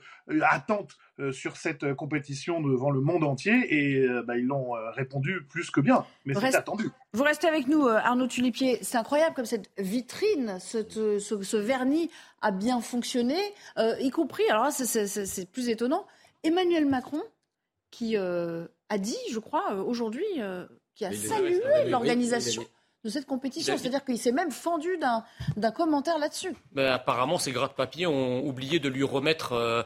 attente euh, sur cette euh, compétition devant le monde entier et bah, ils l'ont répondu plus que bien, mais c'est attendu. Vous restez avec nous, Arnaud Tulipier. C'est incroyable comme cette vitrine, ce, vernis a bien fonctionné, y compris, alors c'est plus étonnant, Emmanuel Macron qui a dit, je crois, aujourd'hui, qui a salué l'organisation de cette compétition. C'est-à-dire qu'il s'est même fendu d'un commentaire là-dessus. Ben, apparemment, ces gratte-papiers ont oublié de lui remettre euh,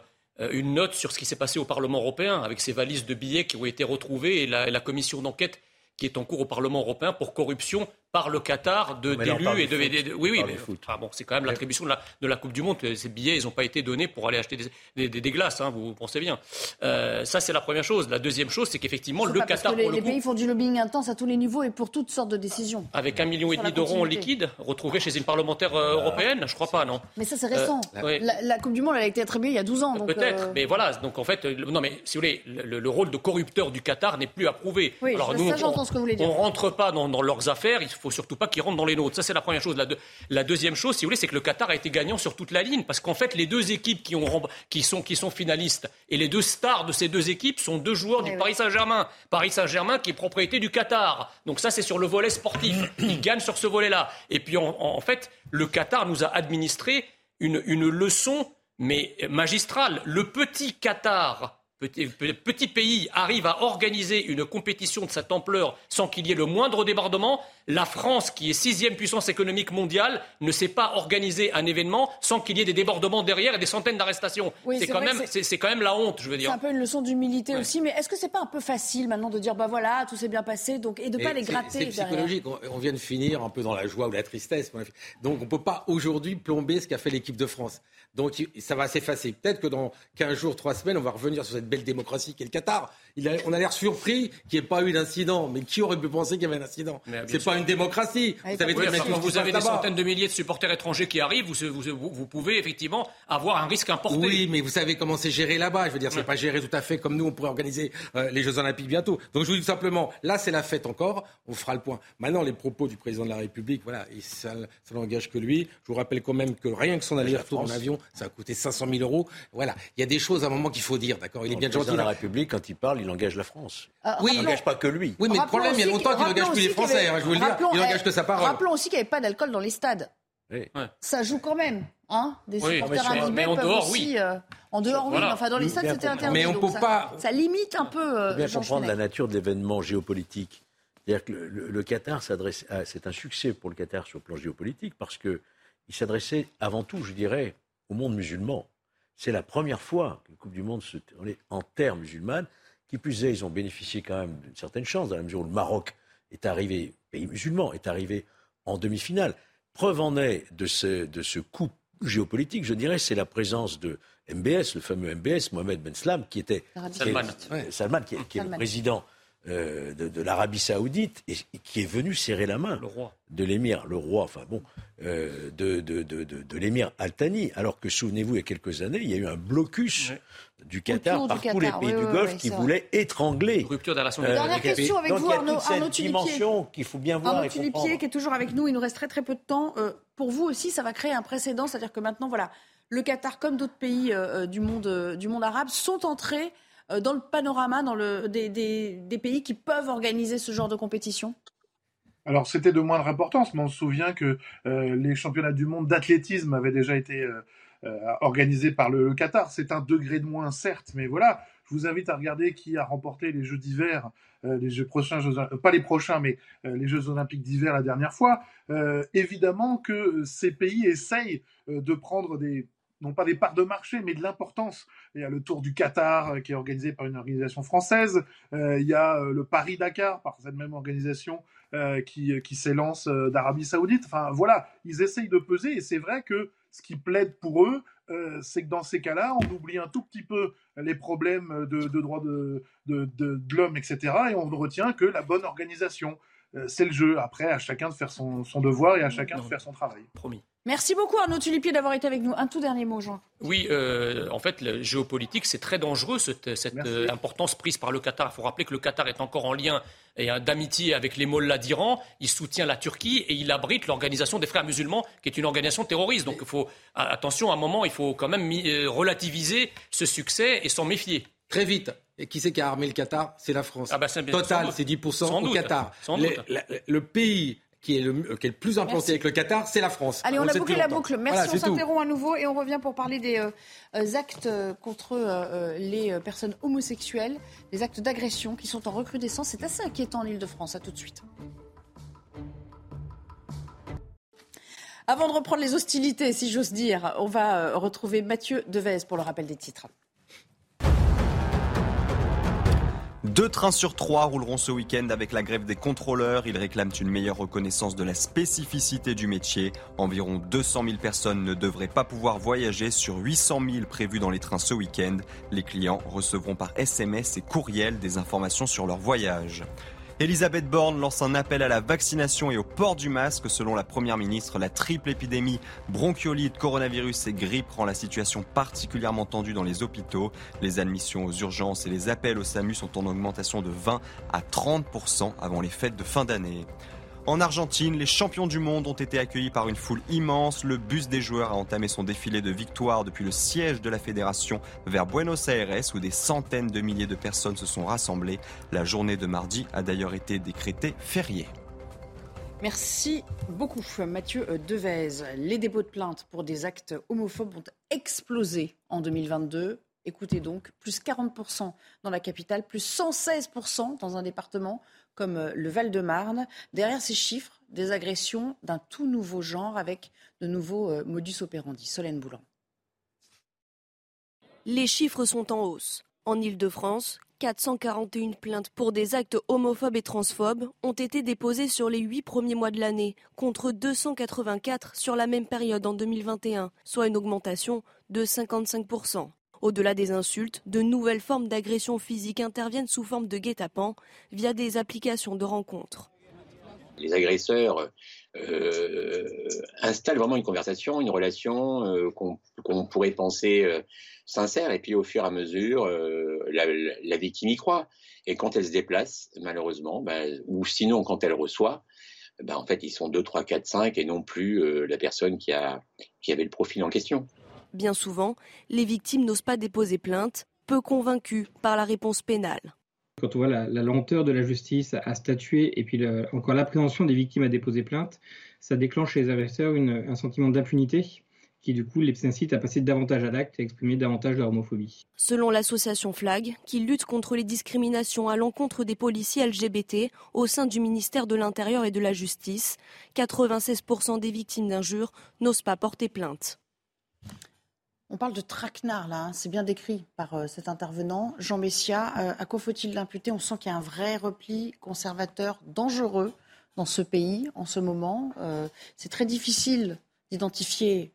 une note sur ce qui s'est passé au Parlement européen, avec ces valises de billets qui ont été retrouvées et la commission d'enquête qui est en cours au Parlement européen pour corruption par le Qatar de d'élus et de, oui oui mais bon c'est quand même l'attribution de la, de la Coupe du Monde. Ces billets ils n'ont pas été donnés pour aller acheter des, des, glaces hein, vous, pensez bien. Euh, ça c'est la première chose. La deuxième chose c'est qu'effectivement le Qatar les, les pays font du lobbying intense à tous les niveaux et pour toutes sortes de décisions. Avec un million et demi d'euros en liquide retrouvés chez une parlementaire euh, européenne je crois pas non mais ça c'est récent. Euh, la, Coupe du Monde elle a été attribuée il y a 12 ans peut-être mais voilà donc en fait non mais si vous voulez le, rôle de corrupteur du Qatar n'est plus approuvé oui, alors nous on, ce que vous voulez dire. on rentre pas dans, dans leurs affaires il faut surtout pas qu'ils rentrent dans les nôtres. Ça, c'est la première chose. La, deuxième chose, si vous voulez, c'est que le Qatar a été gagnant sur toute la ligne. Parce qu'en fait, les deux équipes qui, ont, qui, sont, qui sont finalistes et les deux stars de ces deux équipes sont deux joueurs du eh Paris Saint-Germain. Paris Saint-Germain qui est propriété du Qatar. Donc ça, c'est sur le volet sportif. Ils gagnent sur ce volet-là. Et puis, en, fait, le Qatar nous a administré une, une leçon, mais magistrale. Le petit Qatar Petit, pays arrive à organiser une compétition de cette ampleur sans qu'il y ait le moindre débordement, La France, qui est sixième puissance économique mondiale, ne sait pas organiser un événement sans qu'il y ait des débordements derrière et des centaines d'arrestations. c'est quand, même, c'est quand même la honte, je veux dire. C'est un peu une leçon d'humilité aussi, mais est-ce que c'est pas un peu facile maintenant de dire, bah voilà, tout s'est bien passé, donc, et de ne pas les gratter C'est psychologique, on, vient de finir un peu dans la joie ou la tristesse. Donc on ne peut pas aujourd'hui plomber ce qu'a fait l'équipe de France. Donc ça va s'effacer. Peut-être que dans 15 jours, 3 semaines, on va revenir sur cette belle démocratie qu'est le Qatar. On a l'air surpris qu'il n'y ait pas eu d'incident. Mais qui aurait pu penser qu'il y avait un incident C'est pas une démocratie. vous, avez, vous avez des centaines de milliers de supporters étrangers qui arrivent. Vous, pouvez effectivement avoir un risque important. Oui, mais vous savez comment c'est géré là-bas. Je veux dire, c'est pas géré tout à fait comme nous. On pourrait organiser euh, les Jeux Olympiques bientôt. Donc je vous dis tout simplement, là c'est la fête encore. On fera le point. Maintenant, les propos du président de la République, voilà, ça, ça n'engage que lui. Je vous rappelle quand même que rien que son aller-retour en avion, ça a coûté 500 000 euros. Voilà, il y a des choses à un moment qu'il faut dire, d'accord? Il est bien gentil. Le la République, quand il parle, il engage la France. Ah, oui, il n'engage pas que lui. Oui, mais le problème, il y a longtemps qu'il n'engage plus les Français. Hein, je vous le dire, il n'engage que sa parole. Rappelons aussi qu'il n'y avait pas d'alcool dans les stades. Ça joue quand même, hein Des supporters oui, mais en dehors, aussi, oui. Euh, en dehors, oui. Enfin, dans les stades, c'était interdit. Mais on peut ça, pas. Ça limite un peu. Euh, bien comprendre la nature de l'événement géopolitique. C'est-à-dire que le, Qatar s'adresse, c'est un succès pour le Qatar sur le plan géopolitique parce que il s'adressait avant tout, je dirais, au monde musulman. C'est la première fois que la Coupe du Monde se tournait en terre musulmane. Qui plus est, ils ont bénéficié quand même d'une certaine chance, dans la mesure où le Maroc est arrivé, pays musulman, est arrivé en demi-finale. Preuve en est de ce, de ce coup géopolitique, je dirais, c'est la présence de MBS, le fameux MBS, Mohamed Ben Slam, qui était Salman, qui est, le président euh, de, l'Arabie Saoudite et, qui est venu serrer la main de l'émir, le roi, enfin bon, euh, de, de, l'émir Al-Thani. Alors que souvenez-vous, il y a quelques années, il y a eu un blocus du Qatar par tous les pays du Golfe qui voulaient étrangler. Rupture de la euh, Dernière question avec vous, Arnaud, Arnaud dimension qu'il faut bien voir. Arnaud Tulipier qui est toujours avec nous, il nous reste très très peu de temps. pour vous aussi, ça va créer un précédent, c'est-à-dire que maintenant, voilà, le Qatar, comme d'autres pays du, monde, du monde arabe, sont entrés euh, dans le panorama dans le, des, pays qui peuvent organiser ce genre de compétition? Alors c'était de moindre importance, mais on se souvient que euh, les championnats du monde d'athlétisme avaient déjà été euh, organisés par le, Qatar. C'est un degré de moins, certes, mais voilà. Je vous invite à regarder qui a remporté les Jeux d'hiver, les Jeux prochains, pas les prochains, mais les Jeux olympiques d'hiver la dernière fois. évidemment que ces pays essayent de prendre des non pas des parts de marché, mais de l'importance. Il y a le Tour du Qatar euh, qui est organisé par une organisation française. Euh, il y a euh, le Paris-Dakar par cette même organisation qui, qui s'élance d'Arabie Saoudite. Enfin voilà, ils essayent de peser et c'est vrai que ce qui plaide pour eux, c'est que dans ces cas-là, on oublie un tout petit peu les problèmes de, de droits de, de, de l'homme, etc. Et on ne retient que la bonne organisation. c'est le jeu. Après, à chacun de faire son, son devoir et à chacun de faire son travail. Promis. Merci beaucoup Arnaud Tulipier d'avoir été avec nous. Un tout dernier mot, Jean. Oui, euh, en fait, la géopolitique, c'est très dangereux, cette, euh, importance prise par le Qatar. Il faut rappeler que le Qatar est encore en lien et d'amitié avec les mollahs d'Iran. Il soutient la Turquie et il abrite l'organisation des frères musulmans, qui est une organisation terroriste. Donc, il faut, attention, à un moment, il faut quand même euh, relativiser ce succès et s'en méfier. Très vite. Et qui c'est qui a armé le Qatar? C'est la France. Ah bah, Total, c'est 10% au Qatar. le pays qui est, le, qui est le plus implanté avec le Qatar, c'est la France. Allez, on, a bouclé la boucle. Merci, on s'interrompt à nouveau et on revient pour parler des euh, euh, actes euh, contre les personnes homosexuelles, des actes d'agression qui sont en recrudescence. C'est assez inquiétant en Ile-de-France. À tout de suite. Avant de reprendre les hostilités, si j'ose dire, on va retrouver Mathieu Devez pour le rappel des titres. Deux trains sur trois rouleront ce week-end avec la grève des contrôleurs. Ils réclament une meilleure reconnaissance de la spécificité du métier. Environ 200 000 personnes ne devraient pas pouvoir voyager sur 800 000 prévus dans les trains ce week-end. Les clients recevront par SMS et courriel des informations sur leur voyage. Elisabeth Borne lance un appel à la vaccination et au port du masque. Selon la Première ministre, la triple épidémie bronchiolite, coronavirus et grippe rend la situation particulièrement tendue dans les hôpitaux. Les admissions aux urgences et les appels au SAMU sont en augmentation de 20 à 30% avant les fêtes de fin d'année. En Argentine, les champions du monde ont été accueillis par une foule immense. Le bus des joueurs a entamé son défilé de victoire depuis le siège de la fédération vers Buenos Aires où des centaines de milliers de personnes se sont rassemblées. La journée de mardi a d'ailleurs été décrétée fériée. Merci beaucoup Mathieu Devez. Les dépôts de plainte pour des actes homophobes ont explosé en 2022. Écoutez donc, plus 40% dans la capitale, plus 116% dans un département comme euh, le Val-de-Marne. Derrière ces chiffres, des agressions d'un tout nouveau genre avec de nouveaux euh, modus operandi. Solène Boulan. Les chiffres sont en hausse. En Ile-de-France, 441 plaintes pour des actes homophobes et transphobes ont été déposées sur les huit premiers mois de l'année, contre 284 sur la même période en 2021, soit une augmentation de 55%. Au-delà des insultes, de nouvelles formes d'agression physique interviennent sous forme de guet-apens via des applications de rencontres. Les agresseurs euh, installent vraiment une conversation, une relation euh, qu'on pourrait penser euh, sincère, et puis au fur et à mesure, la, victime y croit. Et quand elle se déplace, malheureusement, ben, ou sinon quand elle reçoit, ben, en fait, ils sont 2, 3, 4, 5 et non plus la personne qui, avait le profil en question. Bien souvent, les victimes n'osent pas déposer plainte, peu convaincues par la réponse pénale. Quand on voit la, lenteur de la justice à statuer et puis encore l'appréhension des victimes à déposer plainte, ça déclenche chez les agresseurs un sentiment d'impunité qui du coup les incite à passer davantage à l'acte et à exprimer davantage leur homophobie. Selon l'association FLAG, qui lutte contre les discriminations à l'encontre des policiers LGBT au sein du ministère de l'Intérieur et de la Justice, 96% des victimes d'injures n'osent pas porter plainte. On parle de traquenard, là, hein. c'est bien décrit par euh, cet intervenant. Jean Messia, euh, à quoi faut-il l'imputer? On sent qu'il y a un vrai repli conservateur dangereux dans ce pays en ce moment. Euh, c'est très difficile d'identifier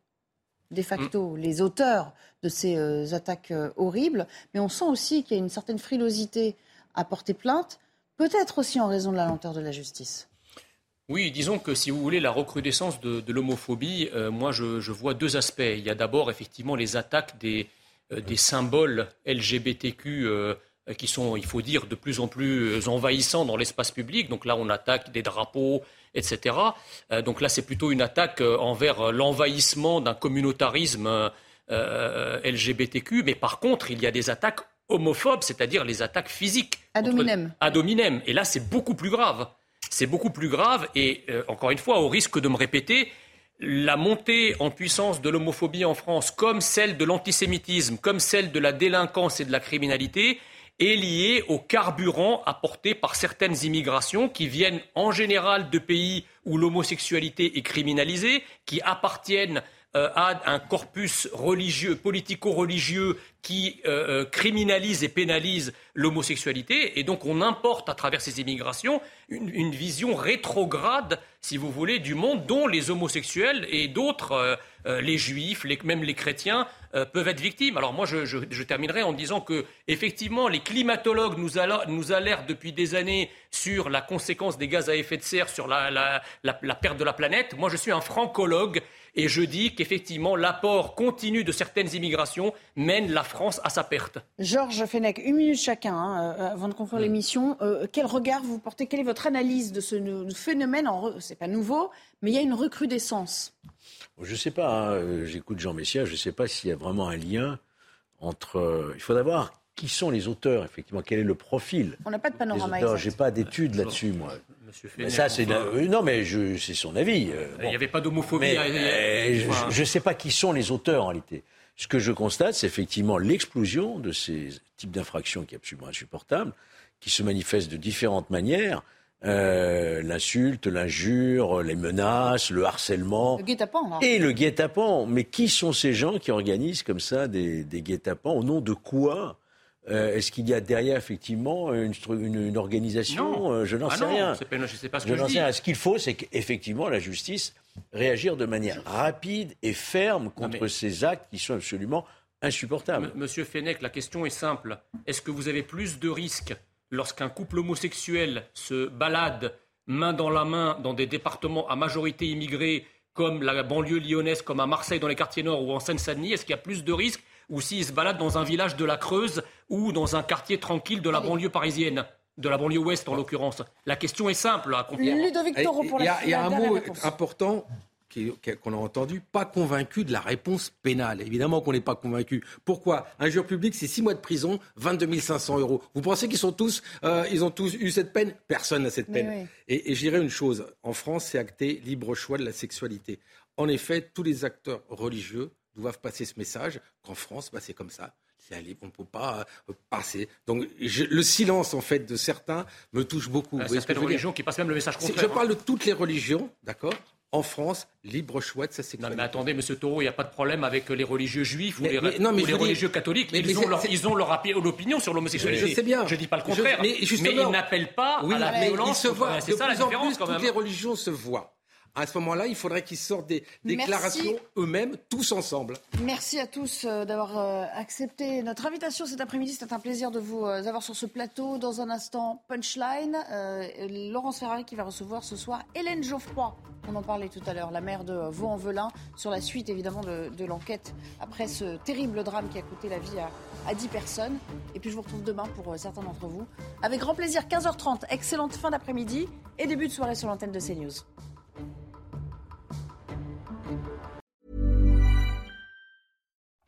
de facto mm. les auteurs de ces attaques horribles, mais on sent aussi qu'il y a une certaine frilosité à porter plainte, peut-être aussi en raison de la lenteur de la justice. Oui, disons que si vous voulez la recrudescence de, l'homophobie, euh, moi je, vois deux aspects. Il y a d'abord effectivement les attaques des, euh, symboles LGBTQ euh, qui sont, il faut dire, de plus en plus envahissants dans l'espace public. Donc là, on attaque des drapeaux, etc. donc là, c'est plutôt une attaque envers l'envahissement d'un communautarisme LGBTQ. Mais par contre, il y a des attaques homophobes, c'est-à-dire les attaques physiques. Ad hominem. Ad hominem. Et là, c'est beaucoup plus grave c'est beaucoup plus grave et, euh, encore une fois, au risque de me répéter, la montée en puissance de l'homophobie en France, comme celle de l'antisémitisme, comme celle de la délinquance et de la criminalité, est liée au carburant apporté par certaines immigrations qui viennent en général de pays où l'homosexualité est criminalisée, qui appartiennent euh, à un corpus religieux, politico-religieux qui euh, euh, criminalise et pénalise l'homosexualité. Et donc on importe à travers ces immigrations une, vision rétrograde, si vous voulez, du monde dont les homosexuels et d'autres, euh, les juifs, même les chrétiens, peuvent être victimes. Alors moi, je, terminerai en disant que effectivement, les climatologues nous, alertent depuis des années sur la conséquence des gaz à effet de serre sur la, la perte de la planète. Moi, je suis un francologue et je dis qu'effectivement, l'apport continu de certaines immigrations mène la France à sa perte. Georges Fenech, une minute chacun hein, euh, avant de conclure l'émission. Euh, quel regard vous portez? Quelle est votre analyse de ce phénomène Ce n'est pas nouveau, mais il y a une recrudescence. Je ne sais pas. Hein, euh, j'écoute Jean Messia. Je ne sais pas s'il y a vraiment un lien entre. il faut d'abord qui sont les auteurs, effectivement Quel est le profil On n'a pas de panorama Je n'ai pas d'études là-dessus, moi. Mais ça, c'est non, mais c'est son avis. Il n'y avait pas d'homophobie. je ne sais pas qui sont les auteurs en réalité. Ce que je constate, c'est effectivement l'explosion de ces types d'infractions qui est absolument insupportable, qui se manifestent de différentes manières. Euh, l'insulte, l'injure, les menaces, le harcèlement. Le guet-apens, Et le guet-apens. Mais qui sont ces gens qui organisent comme ça des, des guet-apens? Au nom de quoi euh, Est-ce qu'il y a derrière effectivement une, une, organisation? Euh, Je n'en ah sais rien. je ne sais pas ce que je dis. Ce qu'il faut, c'est qu'effectivement la justice réagir de manière rapide et ferme contre ces actes qui sont absolument insupportables. Monsieur Fenech, la question est simple. Est-ce que vous avez plus de risques lorsqu'un couple homosexuel se balade main dans la main dans des départements à majorité immigrée comme la banlieue lyonnaise, comme à Marseille dans les quartiers nord ou en Seine-Saint-Denis Est-ce qu'il y a plus de risques ou s'il se balade dans un village de la Creuse ou dans un quartier tranquille de la banlieue parisienne de la banlieue ouest en l'occurrence? La question est simple à comprendre. Il y a, un mot important qu'on a entendu, pas convaincu de la réponse pénale. Évidemment qu'on n'est pas convaincu. Pourquoi? Un jury public, c'est 6 mois de prison, 22 500 euros. Vous pensez qu'ils sont tous, euh, ils ont tous eu cette peine? Personne n'a cette peine. Et, et je dirais une chose, en France, c'est acté libre choix de la sexualité. En effet, tous les acteurs religieux doivent passer ce message qu'en France, bah, c'est comme ça on ne peut pas euh, passer. Donc le silence en fait de certains me touche beaucoup. Euh, certaines religions qui passent même le message contraire. Je parle de toutes les religions, d'accord? En France, libre choix de sa sexualité. Non, mais attendez, Monsieur Taureau, il n'y a pas de problème avec les religieux juifs ou les, religieux catholiques. ils, ont leur, ils, ont leur, opinion sur l'homosexualité. Je sais bien. Je ne dis pas le contraire. mais, ils n'appellent pas à la violence. C'est ça la différence quand même. Toutes les religions se voient à ce moment-là, il faudrait qu'ils sortent des déclarations eux-mêmes, tous ensemble. Merci à tous euh, d'avoir euh, accepté notre invitation cet après-midi. C'était un plaisir de vous euh, avoir sur ce plateau. Dans un instant, Punchline. Laurence Ferrari qui va recevoir ce soir Hélène Geoffroy. On en parlait tout à l'heure, la mère de Vaux-en-Velin, sur la suite évidemment de, l'enquête après ce terrible drame qui a coûté la vie à, à 10 personnes. Et puis je vous retrouve demain pour certains d'entre vous. Avec grand plaisir, 15h30. Excellente fin d'après-midi et début de soirée sur l'antenne de CNews.